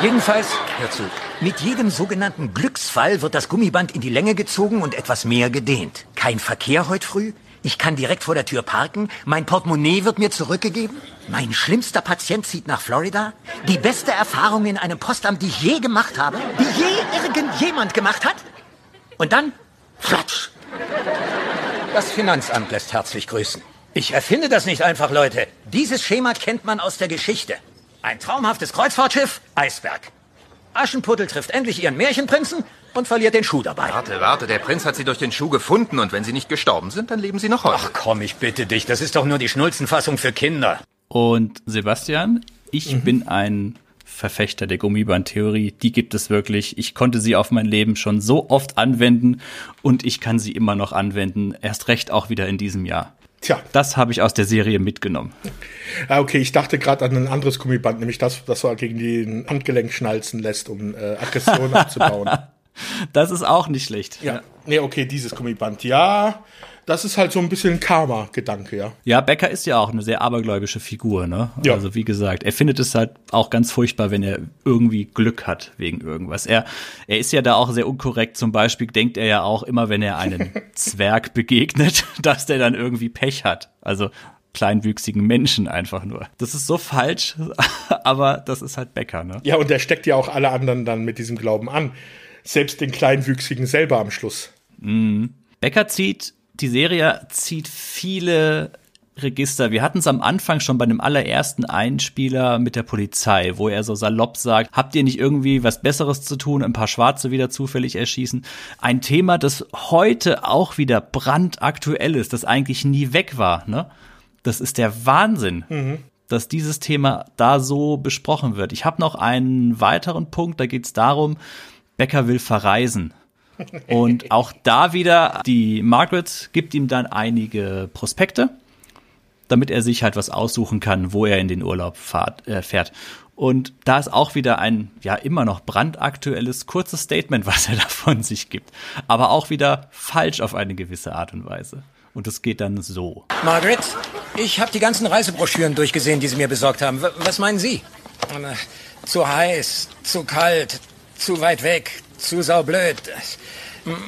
Jedenfalls, hör zu, mit jedem sogenannten Glücksfall wird das Gummiband in die Länge gezogen und etwas mehr gedehnt. Kein Verkehr heute früh? Ich kann direkt vor der Tür parken? Mein Portemonnaie wird mir zurückgegeben? Mein schlimmster Patient zieht nach Florida? Die beste Erfahrung in einem Postamt, die ich je gemacht habe? Die je irgendjemand gemacht hat? Und dann, flatsch! Das Finanzamt lässt herzlich grüßen. Ich erfinde das nicht einfach, Leute. Dieses Schema kennt man aus der Geschichte. Ein traumhaftes Kreuzfahrtschiff, Eisberg. Aschenputtel trifft endlich ihren Märchenprinzen und verliert den Schuh dabei.
Warte, warte, der Prinz hat sie durch den Schuh gefunden und wenn sie nicht gestorben sind, dann leben sie noch heute.
Ach komm, ich bitte dich, das ist doch nur die Schnulzenfassung für Kinder.
Und Sebastian, ich bin ein Verfechter der Gummibandtheorie. Die gibt es wirklich. Ich konnte sie auf mein Leben schon so oft anwenden und ich kann sie immer noch anwenden. Erst recht auch wieder in diesem Jahr.
Tja,
Das habe ich aus der Serie mitgenommen.
ah, okay, ich dachte gerade an ein anderes Gummiband, nämlich das, das er gegen den Handgelenk schnalzen lässt, um äh, Aggression abzubauen.
Das ist auch nicht schlecht.
Ja, nee, okay, dieses Gummiband. Ja, das ist halt so ein bisschen Karma-Gedanke, ja.
Ja, Becker ist ja auch eine sehr abergläubische Figur, ne?
Ja.
Also wie gesagt, er findet es halt auch ganz furchtbar, wenn er irgendwie Glück hat wegen irgendwas. Er, er ist ja da auch sehr unkorrekt. Zum Beispiel denkt er ja auch immer, wenn er einen Zwerg begegnet, dass der dann irgendwie Pech hat. Also kleinwüchsigen Menschen einfach nur. Das ist so falsch, aber das ist halt Becker, ne?
Ja, und der steckt ja auch alle anderen dann mit diesem Glauben an. Selbst den Kleinwüchsigen selber am Schluss.
Becker zieht, die Serie zieht viele Register. Wir hatten es am Anfang schon bei dem allerersten Einspieler mit der Polizei, wo er so salopp sagt, habt ihr nicht irgendwie was Besseres zu tun, ein paar Schwarze wieder zufällig erschießen? Ein Thema, das heute auch wieder brandaktuell ist, das eigentlich nie weg war, ne? Das ist der Wahnsinn. dass dieses Thema da so besprochen wird. Ich habe noch einen weiteren Punkt, da geht es darum, Becker will verreisen. Und auch da wieder, die Margaret gibt ihm dann einige Prospekte, damit er sich halt was aussuchen kann, wo er in den Urlaub fahrt, äh, fährt. Und da ist auch wieder ein, ja, immer noch brandaktuelles, kurzes Statement, was er da von sich gibt. Aber auch wieder falsch auf eine gewisse Art und Weise. Und es geht dann so.
Margaret, ich habe die ganzen Reisebroschüren durchgesehen, die Sie mir besorgt haben. W was meinen Sie? Äh, Zu heiß, zu kalt, zu weit weg, zu saublöd.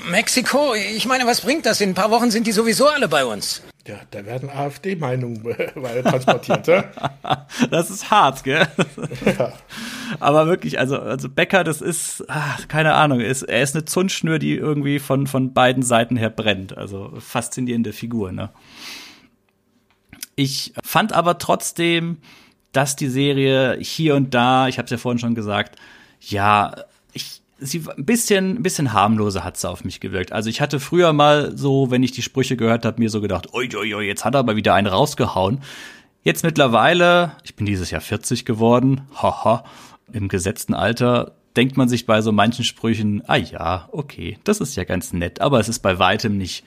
Mexiko? Ich meine, was bringt das? In ein paar Wochen sind die sowieso alle bei uns.
Ja, da werden AfD-Meinungen äh, transportiert, ja?
Das ist hart, gell? Aber wirklich, also, also Becker, das ist, ah, keine Ahnung, ist, er ist eine Zündschnur, die irgendwie von, von beiden Seiten her brennt. Also faszinierende Figur, ne? Ich fand aber trotzdem, dass die Serie hier und da, ich habe es ja vorhin schon gesagt, ja, sie ein bisschen, ein bisschen harmloser hat sie auf mich gewirkt. Also ich hatte früher mal so, wenn ich die Sprüche gehört habe, mir so gedacht, oi, oi, oi, jetzt hat er aber wieder einen rausgehauen. Jetzt mittlerweile, ich bin dieses Jahr 40 geworden, haha, im gesetzten Alter, denkt man sich bei so manchen Sprüchen, ah ja, okay, das ist ja ganz nett, aber es ist bei weitem nicht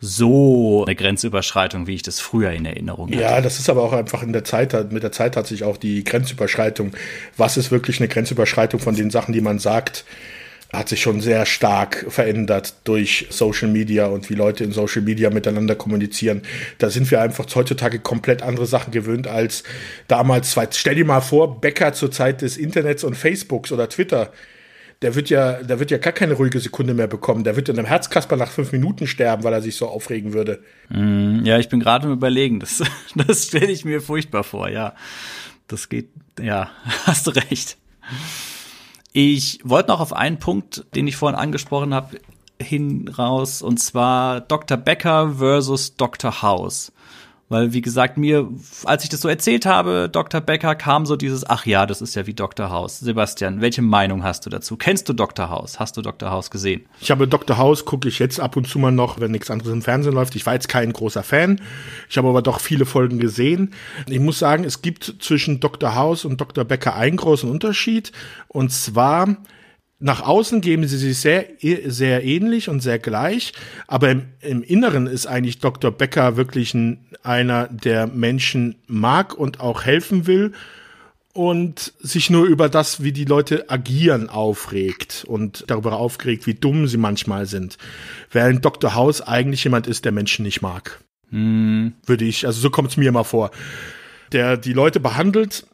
so eine Grenzüberschreitung, wie ich das früher in Erinnerung hatte.
Ja, das ist aber auch einfach in der Zeit, mit der Zeit hat sich auch die Grenzüberschreitung, was ist wirklich eine Grenzüberschreitung von den Sachen, die man sagt, hat sich schon sehr stark verändert durch Social Media und wie Leute in Social Media miteinander kommunizieren. Da sind wir einfach heutzutage komplett andere Sachen gewöhnt als damals. Stell dir mal vor, Bäcker zur Zeit des Internets und Facebooks oder Twitter. Der wird ja, der wird ja gar keine ruhige Sekunde mehr bekommen. Der wird in einem Herzkasper nach fünf Minuten sterben, weil er sich so aufregen würde.
Ja, ich bin gerade im Überlegen. Das, das stelle ich mir furchtbar vor, ja. Das geht, ja, hast du recht. Ich wollte noch auf einen Punkt, den ich vorhin angesprochen habe, hinraus, und zwar Dr. Becker versus Dr. House. Weil, wie gesagt, mir, als ich das so erzählt habe, Dr. Becker kam so dieses, ach ja, das ist ja wie Dr. House. Sebastian, welche Meinung hast du dazu? Kennst du Dr. House? Hast du Dr. House gesehen?
Ich habe Dr. House, gucke ich jetzt ab und zu mal noch, wenn nichts anderes im Fernsehen läuft. Ich war jetzt kein großer Fan. Ich habe aber doch viele Folgen gesehen. Ich muss sagen, es gibt zwischen Dr. House und Dr. Becker einen großen Unterschied. Und zwar, nach außen geben sie sich sehr, sehr ähnlich und sehr gleich, aber im, im Inneren ist eigentlich Dr. Becker wirklich ein, einer, der Menschen mag und auch helfen will und sich nur über das, wie die Leute agieren, aufregt und darüber aufgeregt, wie dumm sie manchmal sind. Während Dr. House eigentlich jemand ist, der Menschen nicht mag. Würde ich, also so kommt es mir immer vor. Der die Leute behandelt,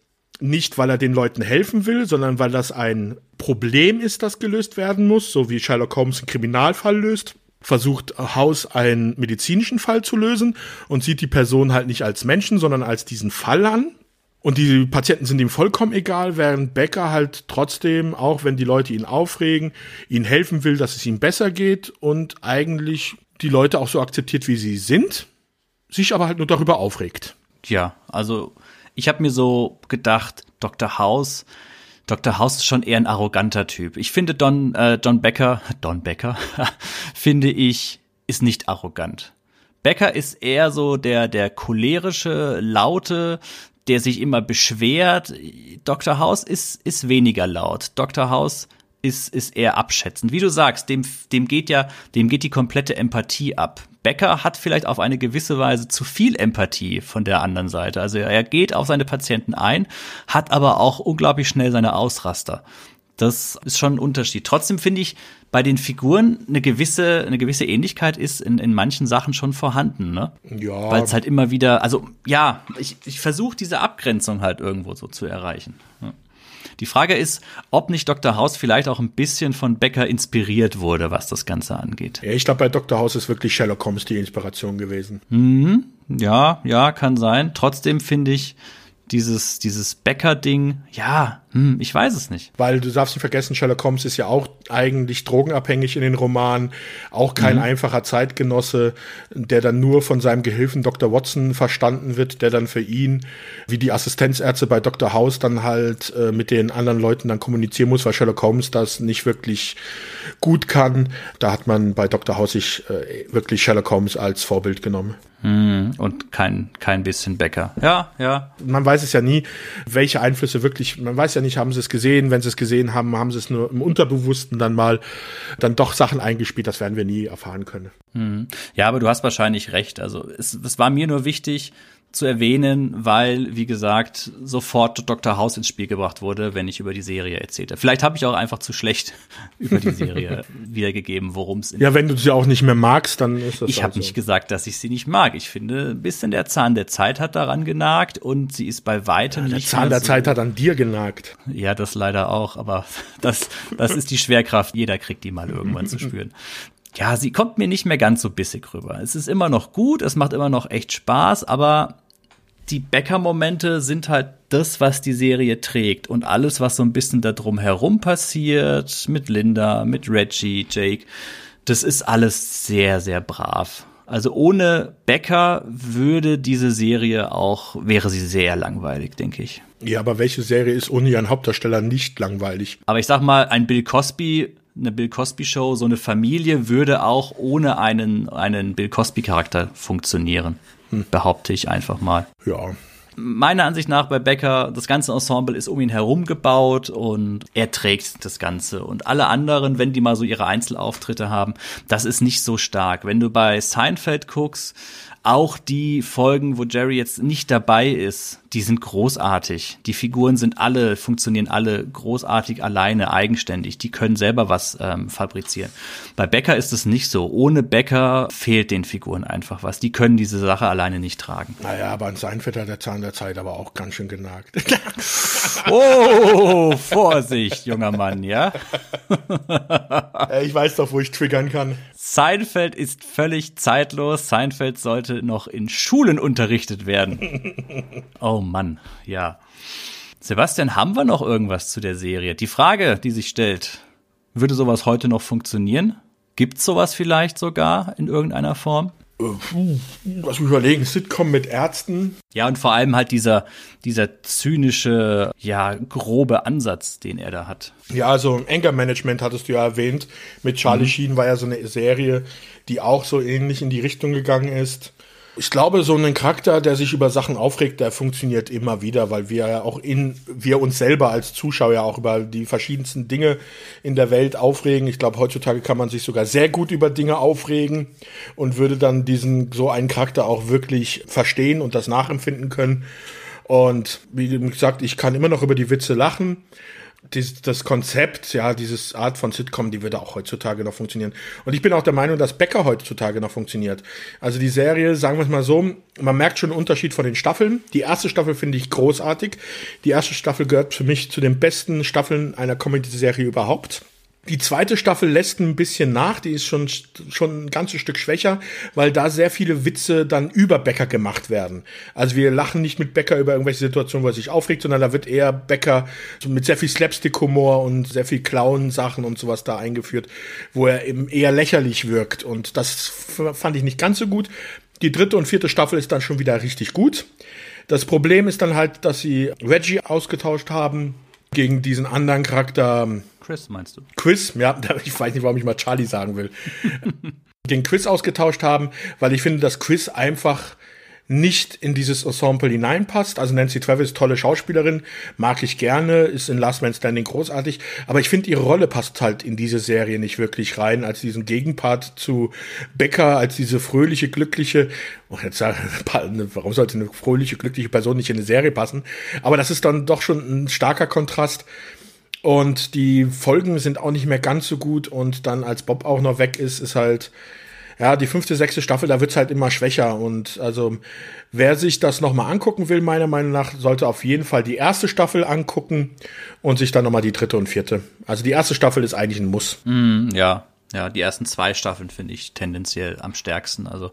nicht weil er den Leuten helfen will, sondern weil das ein Problem ist, das gelöst werden muss, so wie Sherlock Holmes einen Kriminalfall löst versucht House einen medizinischen Fall zu lösen und sieht die Person halt nicht als Menschen, sondern als diesen Fall an. Und die Patienten sind ihm vollkommen egal, während Becker halt trotzdem, auch wenn die Leute ihn aufregen, ihnen helfen will, dass es ihm besser geht und eigentlich die Leute auch so akzeptiert, wie sie sind. sich aber halt nur darüber aufregt.
Ja, also ich habe mir so gedacht, Dr. House, Dr. House ist schon eher ein arroganter Typ. Ich finde Don, äh, Don Becker, Don Becker, finde ich, ist nicht arrogant. Becker ist eher so der, der cholerische, laute, der sich immer beschwert. Dr. House ist, ist weniger laut. Dr. House ist, ist eher abschätzend. Wie du sagst, dem, dem geht ja, dem geht die komplette Empathie ab. Becker hat vielleicht auf eine gewisse Weise zu viel Empathie von der anderen Seite. Also er geht auf seine Patienten ein, hat aber auch unglaublich schnell seine Ausraster. Das ist schon ein Unterschied. Trotzdem finde ich, bei den Figuren eine gewisse, eine gewisse Ähnlichkeit ist in, in manchen Sachen schon vorhanden, ne?
Ja.
Weil es halt immer wieder, also ja, ich, ich versuche diese Abgrenzung halt irgendwo so zu erreichen. Ja. Die Frage ist, ob nicht Dr. House vielleicht auch ein bisschen von Becker inspiriert wurde, was das Ganze angeht.
Ja, ich glaube, bei Dr. House ist wirklich Sherlock Holmes die Inspiration gewesen.
Mhm. Ja, ja, kann sein. Trotzdem finde ich, dieses, dieses Bäcker-Ding, ja, hm, ich weiß es nicht.
Weil du darfst nicht vergessen, Sherlock Holmes ist ja auch eigentlich drogenabhängig in den Romanen, auch kein mhm. einfacher Zeitgenosse, der dann nur von seinem Gehilfen Dr. Watson verstanden wird, der dann für ihn, wie die Assistenzärzte bei Dr. House, dann halt äh, mit den anderen Leuten dann kommunizieren muss, weil Sherlock Holmes das nicht wirklich gut kann. Da hat man bei Dr. House sich äh, wirklich Sherlock Holmes als Vorbild genommen.
Hm, und kein, kein bisschen Bäcker. Ja, ja.
Man weiß es ja nie, welche Einflüsse wirklich, man weiß ja nicht, haben sie es gesehen, wenn sie es gesehen haben, haben sie es nur im Unterbewussten dann mal dann doch Sachen eingespielt, das werden wir nie erfahren können.
Hm. Ja, aber du hast wahrscheinlich recht. Also es, es war mir nur wichtig, zu erwähnen, weil, wie gesagt, sofort Dr. House ins Spiel gebracht wurde, wenn ich über die Serie erzählte. Vielleicht habe ich auch einfach zu schlecht über die Serie wiedergegeben, worum es
Ja, wenn du sie auch nicht mehr magst, dann ist das
Ich habe so. nicht gesagt, dass ich sie nicht mag. Ich finde, ein bisschen der Zahn der Zeit hat daran genagt und sie ist bei weitem ja,
der nicht. Der Zahn der so Zeit hat an dir genagt.
Ja, das leider auch, aber das, das ist die Schwerkraft. Jeder kriegt die mal irgendwann zu spüren ja, sie kommt mir nicht mehr ganz so bissig rüber. Es ist immer noch gut, es macht immer noch echt Spaß, aber die Bäcker-Momente sind halt das, was die Serie trägt. Und alles, was so ein bisschen da drum herum passiert, mit Linda, mit Reggie, Jake, das ist alles sehr, sehr brav. Also ohne Becker würde diese Serie auch, wäre sie sehr langweilig, denke ich.
Ja, aber welche Serie ist ohne ihren Hauptdarsteller nicht langweilig?
Aber ich sag mal, ein Bill Cosby eine Bill Cosby Show, so eine Familie würde auch ohne einen, einen Bill Cosby Charakter funktionieren. Hm. Behaupte ich einfach mal.
Ja.
Meiner Ansicht nach bei Becker, das ganze Ensemble ist um ihn herum gebaut und er trägt das Ganze. Und alle anderen, wenn die mal so ihre Einzelauftritte haben, das ist nicht so stark. Wenn du bei Seinfeld guckst, auch die Folgen, wo Jerry jetzt nicht dabei ist, die sind großartig. Die Figuren sind alle, funktionieren alle großartig alleine, eigenständig. Die können selber was ähm, fabrizieren. Bei Becker ist es nicht so. Ohne Becker fehlt den Figuren einfach was. Die können diese Sache alleine nicht tragen.
Naja, aber an Seinfeld hat der Zahn der Zeit aber auch ganz schön genagt.
oh, Vorsicht, junger Mann, ja?
ich weiß doch, wo ich triggern kann.
Seinfeld ist völlig zeitlos. Seinfeld sollte noch in Schulen unterrichtet werden. Oh Mann, ja. Sebastian, haben wir noch irgendwas zu der Serie? Die Frage, die sich stellt, würde sowas heute noch funktionieren? Gibt sowas vielleicht sogar in irgendeiner Form?
Lass mich überlegen, Sitcom mit Ärzten.
Ja, und vor allem halt dieser, dieser zynische, ja, grobe Ansatz, den er da hat.
Ja, also Anger Management hattest du ja erwähnt. Mit Charlie mhm. Sheen war ja so eine Serie, die auch so ähnlich in die Richtung gegangen ist. Ich glaube, so ein Charakter, der sich über Sachen aufregt, der funktioniert immer wieder, weil wir ja auch in, wir uns selber als Zuschauer ja auch über die verschiedensten Dinge in der Welt aufregen. Ich glaube, heutzutage kann man sich sogar sehr gut über Dinge aufregen und würde dann diesen, so einen Charakter auch wirklich verstehen und das nachempfinden können. Und wie gesagt, ich kann immer noch über die Witze lachen dies, das Konzept, ja, dieses Art von Sitcom, die würde auch heutzutage noch funktionieren. Und ich bin auch der Meinung, dass Becker heutzutage noch funktioniert. Also die Serie, sagen wir es mal so, man merkt schon einen Unterschied von den Staffeln. Die erste Staffel finde ich großartig. Die erste Staffel gehört für mich zu den besten Staffeln einer Comedy-Serie überhaupt. Die zweite Staffel lässt ein bisschen nach, die ist schon, schon ein ganzes Stück schwächer, weil da sehr viele Witze dann über Becker gemacht werden. Also wir lachen nicht mit Becker über irgendwelche Situationen, wo er sich aufregt, sondern da wird eher Becker mit sehr viel Slapstick-Humor und sehr viel Clown-Sachen und sowas da eingeführt, wo er eben eher lächerlich wirkt. Und das fand ich nicht ganz so gut. Die dritte und vierte Staffel ist dann schon wieder richtig gut. Das Problem ist dann halt, dass sie Reggie ausgetauscht haben gegen diesen anderen Charakter.
Chris, meinst du?
Chris, ja, ich weiß nicht, warum ich mal Charlie sagen will. gegen Chris ausgetauscht haben, weil ich finde, dass Chris einfach nicht in dieses Ensemble hineinpasst. Also Nancy Travis, tolle Schauspielerin, mag ich gerne, ist in Last Man Standing großartig, aber ich finde, ihre Rolle passt halt in diese Serie nicht wirklich rein, als diesen Gegenpart zu Becker, als diese fröhliche, glückliche, oh, jetzt sag, warum sollte eine fröhliche, glückliche Person nicht in eine Serie passen? Aber das ist dann doch schon ein starker Kontrast. Und die Folgen sind auch nicht mehr ganz so gut und dann als Bob auch noch weg ist, ist halt, ja, die fünfte, sechste Staffel, da wird's halt immer schwächer. Und also, wer sich das nochmal angucken will, meiner Meinung nach, sollte auf jeden Fall die erste Staffel angucken und sich dann nochmal die dritte und vierte. Also die erste Staffel ist eigentlich ein Muss.
Mm, ja, ja, die ersten zwei Staffeln finde ich tendenziell am stärksten. Also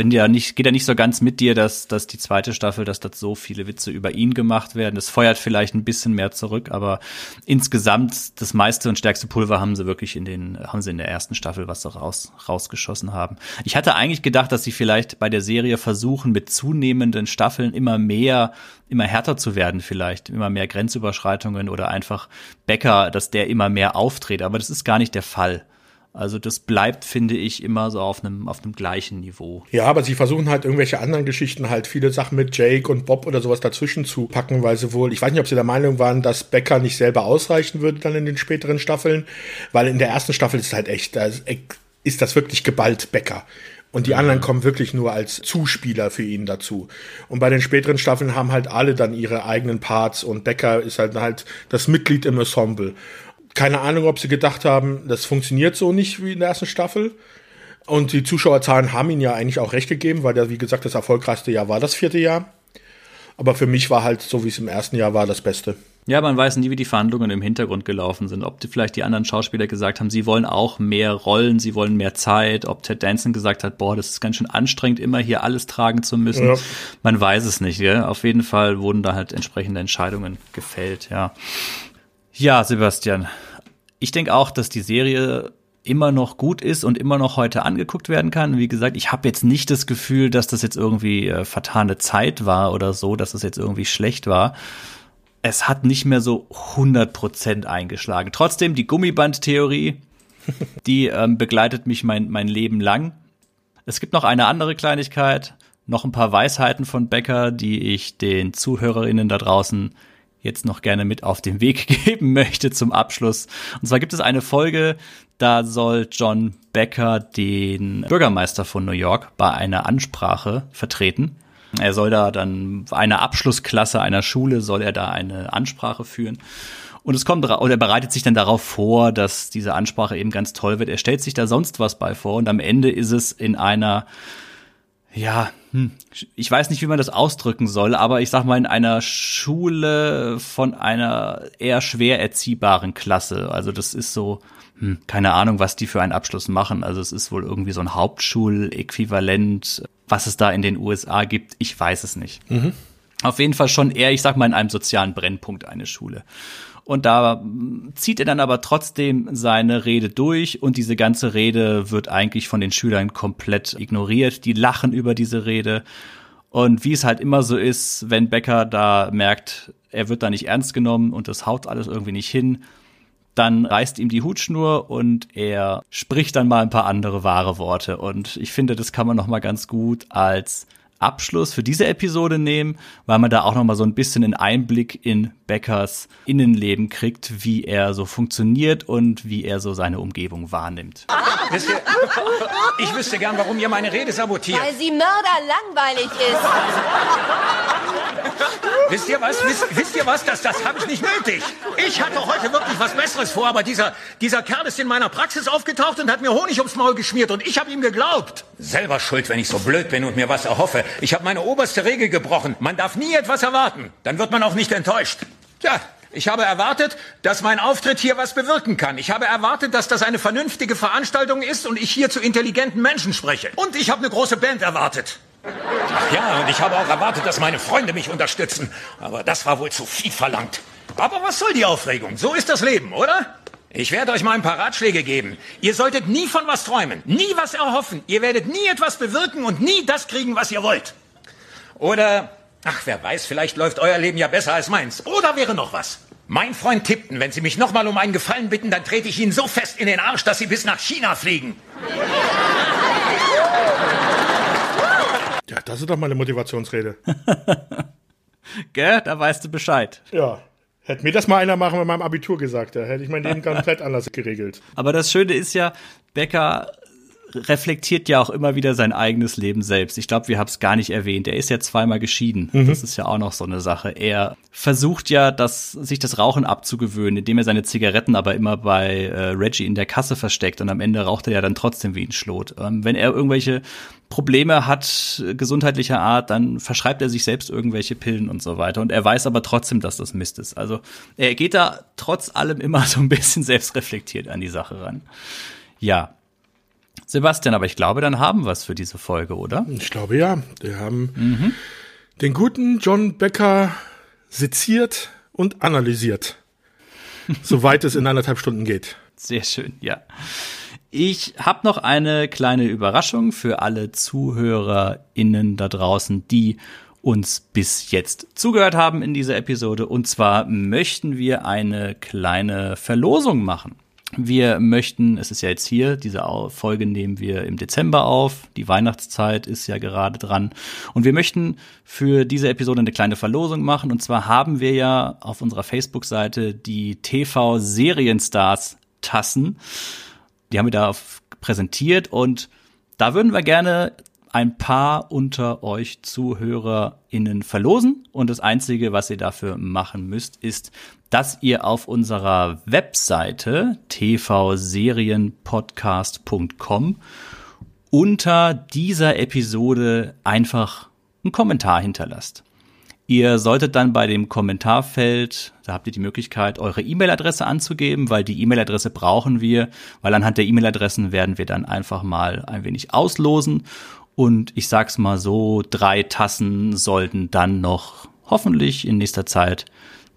bin ja nicht, geht ja nicht so ganz mit dir, dass, dass die zweite Staffel, dass dort so viele Witze über ihn gemacht werden. Das feuert vielleicht ein bisschen mehr zurück, aber insgesamt das meiste und stärkste Pulver haben sie wirklich in den, haben sie in der ersten Staffel was raus, rausgeschossen haben. Ich hatte eigentlich gedacht, dass sie vielleicht bei der Serie versuchen, mit zunehmenden Staffeln immer mehr, immer härter zu werden vielleicht, immer mehr Grenzüberschreitungen oder einfach Becker, dass der immer mehr auftritt. Aber das ist gar nicht der Fall. Also das bleibt, finde ich, immer so auf einem auf einem gleichen Niveau.
Ja, aber sie versuchen halt irgendwelche anderen Geschichten halt viele Sachen mit Jake und Bob oder sowas dazwischen zu packen, weil sie wohl, ich weiß nicht, ob sie der Meinung waren, dass Becker nicht selber ausreichen würde dann in den späteren Staffeln, weil in der ersten Staffel ist halt echt, da ist das wirklich geballt Becker. Und die anderen kommen wirklich nur als Zuspieler für ihn dazu. Und bei den späteren Staffeln haben halt alle dann ihre eigenen Parts und Becker ist halt halt das Mitglied im Ensemble keine Ahnung, ob sie gedacht haben, das funktioniert so nicht wie in der ersten Staffel. Und die Zuschauerzahlen haben ihn ja eigentlich auch recht gegeben, weil der, wie gesagt, das erfolgreichste Jahr war das vierte Jahr. Aber für mich war halt, so wie es im ersten Jahr war, das Beste.
Ja, man weiß nie, wie die Verhandlungen im Hintergrund gelaufen sind. Ob die, vielleicht die anderen Schauspieler gesagt haben, sie wollen auch mehr Rollen, sie wollen mehr Zeit. Ob Ted Danson gesagt hat, boah, das ist ganz schön anstrengend, immer hier alles tragen zu müssen. Ja. Man weiß es nicht. Gell? Auf jeden Fall wurden da halt entsprechende Entscheidungen gefällt. Ja. Ja, Sebastian. Ich denke auch, dass die Serie immer noch gut ist und immer noch heute angeguckt werden kann. Wie gesagt, ich habe jetzt nicht das Gefühl, dass das jetzt irgendwie äh, vertane Zeit war oder so, dass es das jetzt irgendwie schlecht war. Es hat nicht mehr so 100% eingeschlagen. Trotzdem, die Gummiband-Theorie, die ähm, begleitet mich mein, mein Leben lang. Es gibt noch eine andere Kleinigkeit, noch ein paar Weisheiten von Becker, die ich den ZuhörerInnen da draußen jetzt noch gerne mit auf den Weg geben möchte zum Abschluss. Und zwar gibt es eine Folge, da soll John Becker den Bürgermeister von New York bei einer Ansprache vertreten. Er soll da dann eine Abschlussklasse einer Schule soll er da eine Ansprache führen. Und es kommt, oder er bereitet sich dann darauf vor, dass diese Ansprache eben ganz toll wird. Er stellt sich da sonst was bei vor und am Ende ist es in einer ja, hm, ich weiß nicht, wie man das ausdrücken soll, aber ich sag mal in einer Schule von einer eher schwer erziehbaren Klasse. Also das ist so, hm, keine Ahnung, was die für einen Abschluss machen. Also es ist wohl irgendwie so ein Hauptschuläquivalent, was es da in den USA gibt. Ich weiß es nicht. Mhm. Auf jeden Fall schon eher, ich sag mal, in einem sozialen Brennpunkt eine Schule. Und da zieht er dann aber trotzdem seine Rede durch und diese ganze Rede wird eigentlich von den Schülern komplett ignoriert. Die lachen über diese Rede. Und wie es halt immer so ist, wenn Becker da merkt, er wird da nicht ernst genommen und das haut alles irgendwie nicht hin, dann reißt ihm die Hutschnur und er spricht dann mal ein paar andere wahre Worte. Und ich finde, das kann man noch mal ganz gut als Abschluss für diese Episode nehmen, weil man da auch noch mal so ein bisschen einen Einblick in Beckers Innenleben kriegt, wie er so funktioniert und wie er so seine Umgebung wahrnimmt.
Wisst ihr, ich wüsste gern, warum ihr meine Rede sabotiert.
Weil sie mörderlangweilig ist.
Wisst ihr was? Wisst, wisst ihr was? Das, das habe ich nicht nötig. Ich hatte heute wirklich was Besseres vor, aber dieser, dieser Kerl ist in meiner Praxis aufgetaucht und hat mir Honig ums Maul geschmiert und ich habe ihm geglaubt. Selber schuld, wenn ich so blöd bin und mir was erhoffe. Ich habe meine oberste Regel gebrochen. Man darf nie etwas erwarten. Dann wird man auch nicht enttäuscht. Tja, Ich habe erwartet, dass mein Auftritt hier was bewirken kann. Ich habe erwartet, dass das eine vernünftige Veranstaltung ist und ich hier zu intelligenten Menschen spreche. Und ich habe eine große Band erwartet. Ach ja, und ich habe auch erwartet, dass meine Freunde mich unterstützen. Aber das war wohl zu viel verlangt. Aber was soll die Aufregung? So ist das Leben, oder? Ich werde euch mal ein paar Ratschläge geben. Ihr solltet nie von was träumen, nie was erhoffen. Ihr werdet nie etwas bewirken und nie das kriegen, was ihr wollt. Oder, ach, wer weiß, vielleicht läuft euer Leben ja besser als meins. Oder wäre noch was. Mein Freund Tipton, wenn Sie mich nochmal um einen Gefallen bitten, dann trete ich Ihnen so fest in den Arsch, dass Sie bis nach China fliegen.
Ja, das ist doch mal eine Motivationsrede.
Gell, da weißt du Bescheid.
Ja. Hätte mir das mal einer machen mit meinem Abitur gesagt, da hätte ich mein Leben komplett anders geregelt.
Aber das Schöne ist ja, Becker reflektiert ja auch immer wieder sein eigenes Leben selbst. Ich glaube, wir haben es gar nicht erwähnt. Er ist ja zweimal geschieden. Mhm. Das ist ja auch noch so eine Sache. Er versucht ja, das, sich das Rauchen abzugewöhnen, indem er seine Zigaretten aber immer bei äh, Reggie in der Kasse versteckt und am Ende raucht er ja dann trotzdem wie ein Schlot. Ähm, wenn er irgendwelche Probleme hat, gesundheitlicher Art, dann verschreibt er sich selbst irgendwelche Pillen und so weiter. Und er weiß aber trotzdem, dass das Mist ist. Also er geht da trotz allem immer so ein bisschen selbstreflektiert an die Sache ran. Ja. Sebastian, aber ich glaube, dann haben wir es für diese Folge, oder?
Ich glaube ja. Wir haben mhm. den guten John Becker seziert und analysiert. Soweit es in anderthalb Stunden geht.
Sehr schön, ja. Ich habe noch eine kleine Überraschung für alle ZuhörerInnen da draußen, die uns bis jetzt zugehört haben in dieser Episode. Und zwar möchten wir eine kleine Verlosung machen. Wir möchten, es ist ja jetzt hier, diese Folge nehmen wir im Dezember auf. Die Weihnachtszeit ist ja gerade dran. Und wir möchten für diese Episode eine kleine Verlosung machen. Und zwar haben wir ja auf unserer Facebook-Seite die TV-Serienstars-Tassen die haben wir da präsentiert und da würden wir gerne ein paar unter euch ZuhörerInnen verlosen. Und das Einzige, was ihr dafür machen müsst, ist, dass ihr auf unserer Webseite tvserienpodcast.com unter dieser Episode einfach einen Kommentar hinterlasst. Ihr solltet dann bei dem Kommentarfeld, da habt ihr die Möglichkeit, eure E-Mail-Adresse anzugeben, weil die E-Mail-Adresse brauchen wir, weil anhand der E-Mail-Adressen werden wir dann einfach mal ein wenig auslosen. Und ich sag's mal so, drei Tassen sollten dann noch hoffentlich in nächster Zeit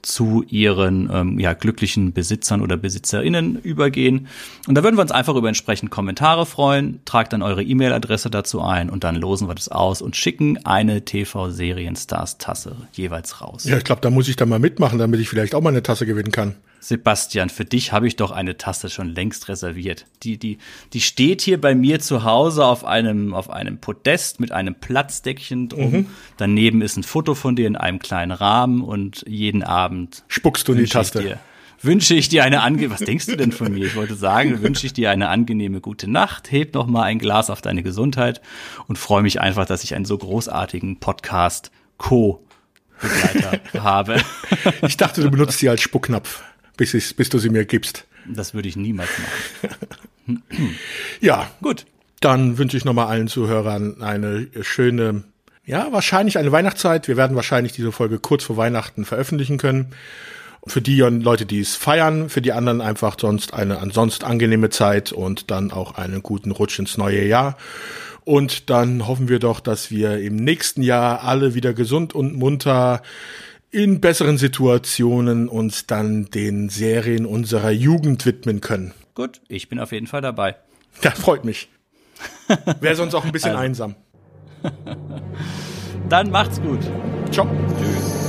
zu ihren ähm, ja, glücklichen Besitzern oder BesitzerInnen übergehen. Und da würden wir uns einfach über entsprechend Kommentare freuen. Tragt dann eure E-Mail-Adresse dazu ein und dann losen wir das aus und schicken eine TV-Serienstars-Tasse jeweils raus.
Ja, ich glaube, da muss ich dann mal mitmachen, damit ich vielleicht auch mal eine Tasse gewinnen kann.
Sebastian, für dich habe ich doch eine Tasse schon längst reserviert. Die, die, die steht hier bei mir zu Hause auf einem, auf einem Podest mit einem Platzdeckchen drum. Mhm. Daneben ist ein Foto von dir in einem kleinen Rahmen und jeden Abend
spuckst du in die Taste.
Dir, wünsche ich dir eine ange was denkst du denn von mir? Ich wollte sagen, wünsche ich dir eine angenehme gute Nacht, heb noch mal ein Glas auf deine Gesundheit und freue mich einfach, dass ich einen so großartigen Podcast Co Begleiter habe.
Ich dachte, du benutzt sie als Spucknapf bis, ich, bis du sie mir gibst.
Das würde ich niemals machen.
ja, gut. Dann wünsche ich nochmal allen Zuhörern eine schöne, ja, wahrscheinlich eine Weihnachtszeit. Wir werden wahrscheinlich diese Folge kurz vor Weihnachten veröffentlichen können. Für die Leute, die es feiern, für die anderen einfach sonst eine ansonsten angenehme Zeit und dann auch einen guten Rutsch ins neue Jahr. Und dann hoffen wir doch, dass wir im nächsten Jahr alle wieder gesund und munter in besseren Situationen uns dann den Serien unserer Jugend widmen können.
Gut, ich bin auf jeden Fall dabei.
Das freut mich. Wäre sonst auch ein bisschen also. einsam.
Dann macht's gut.
Ciao. Tschüss.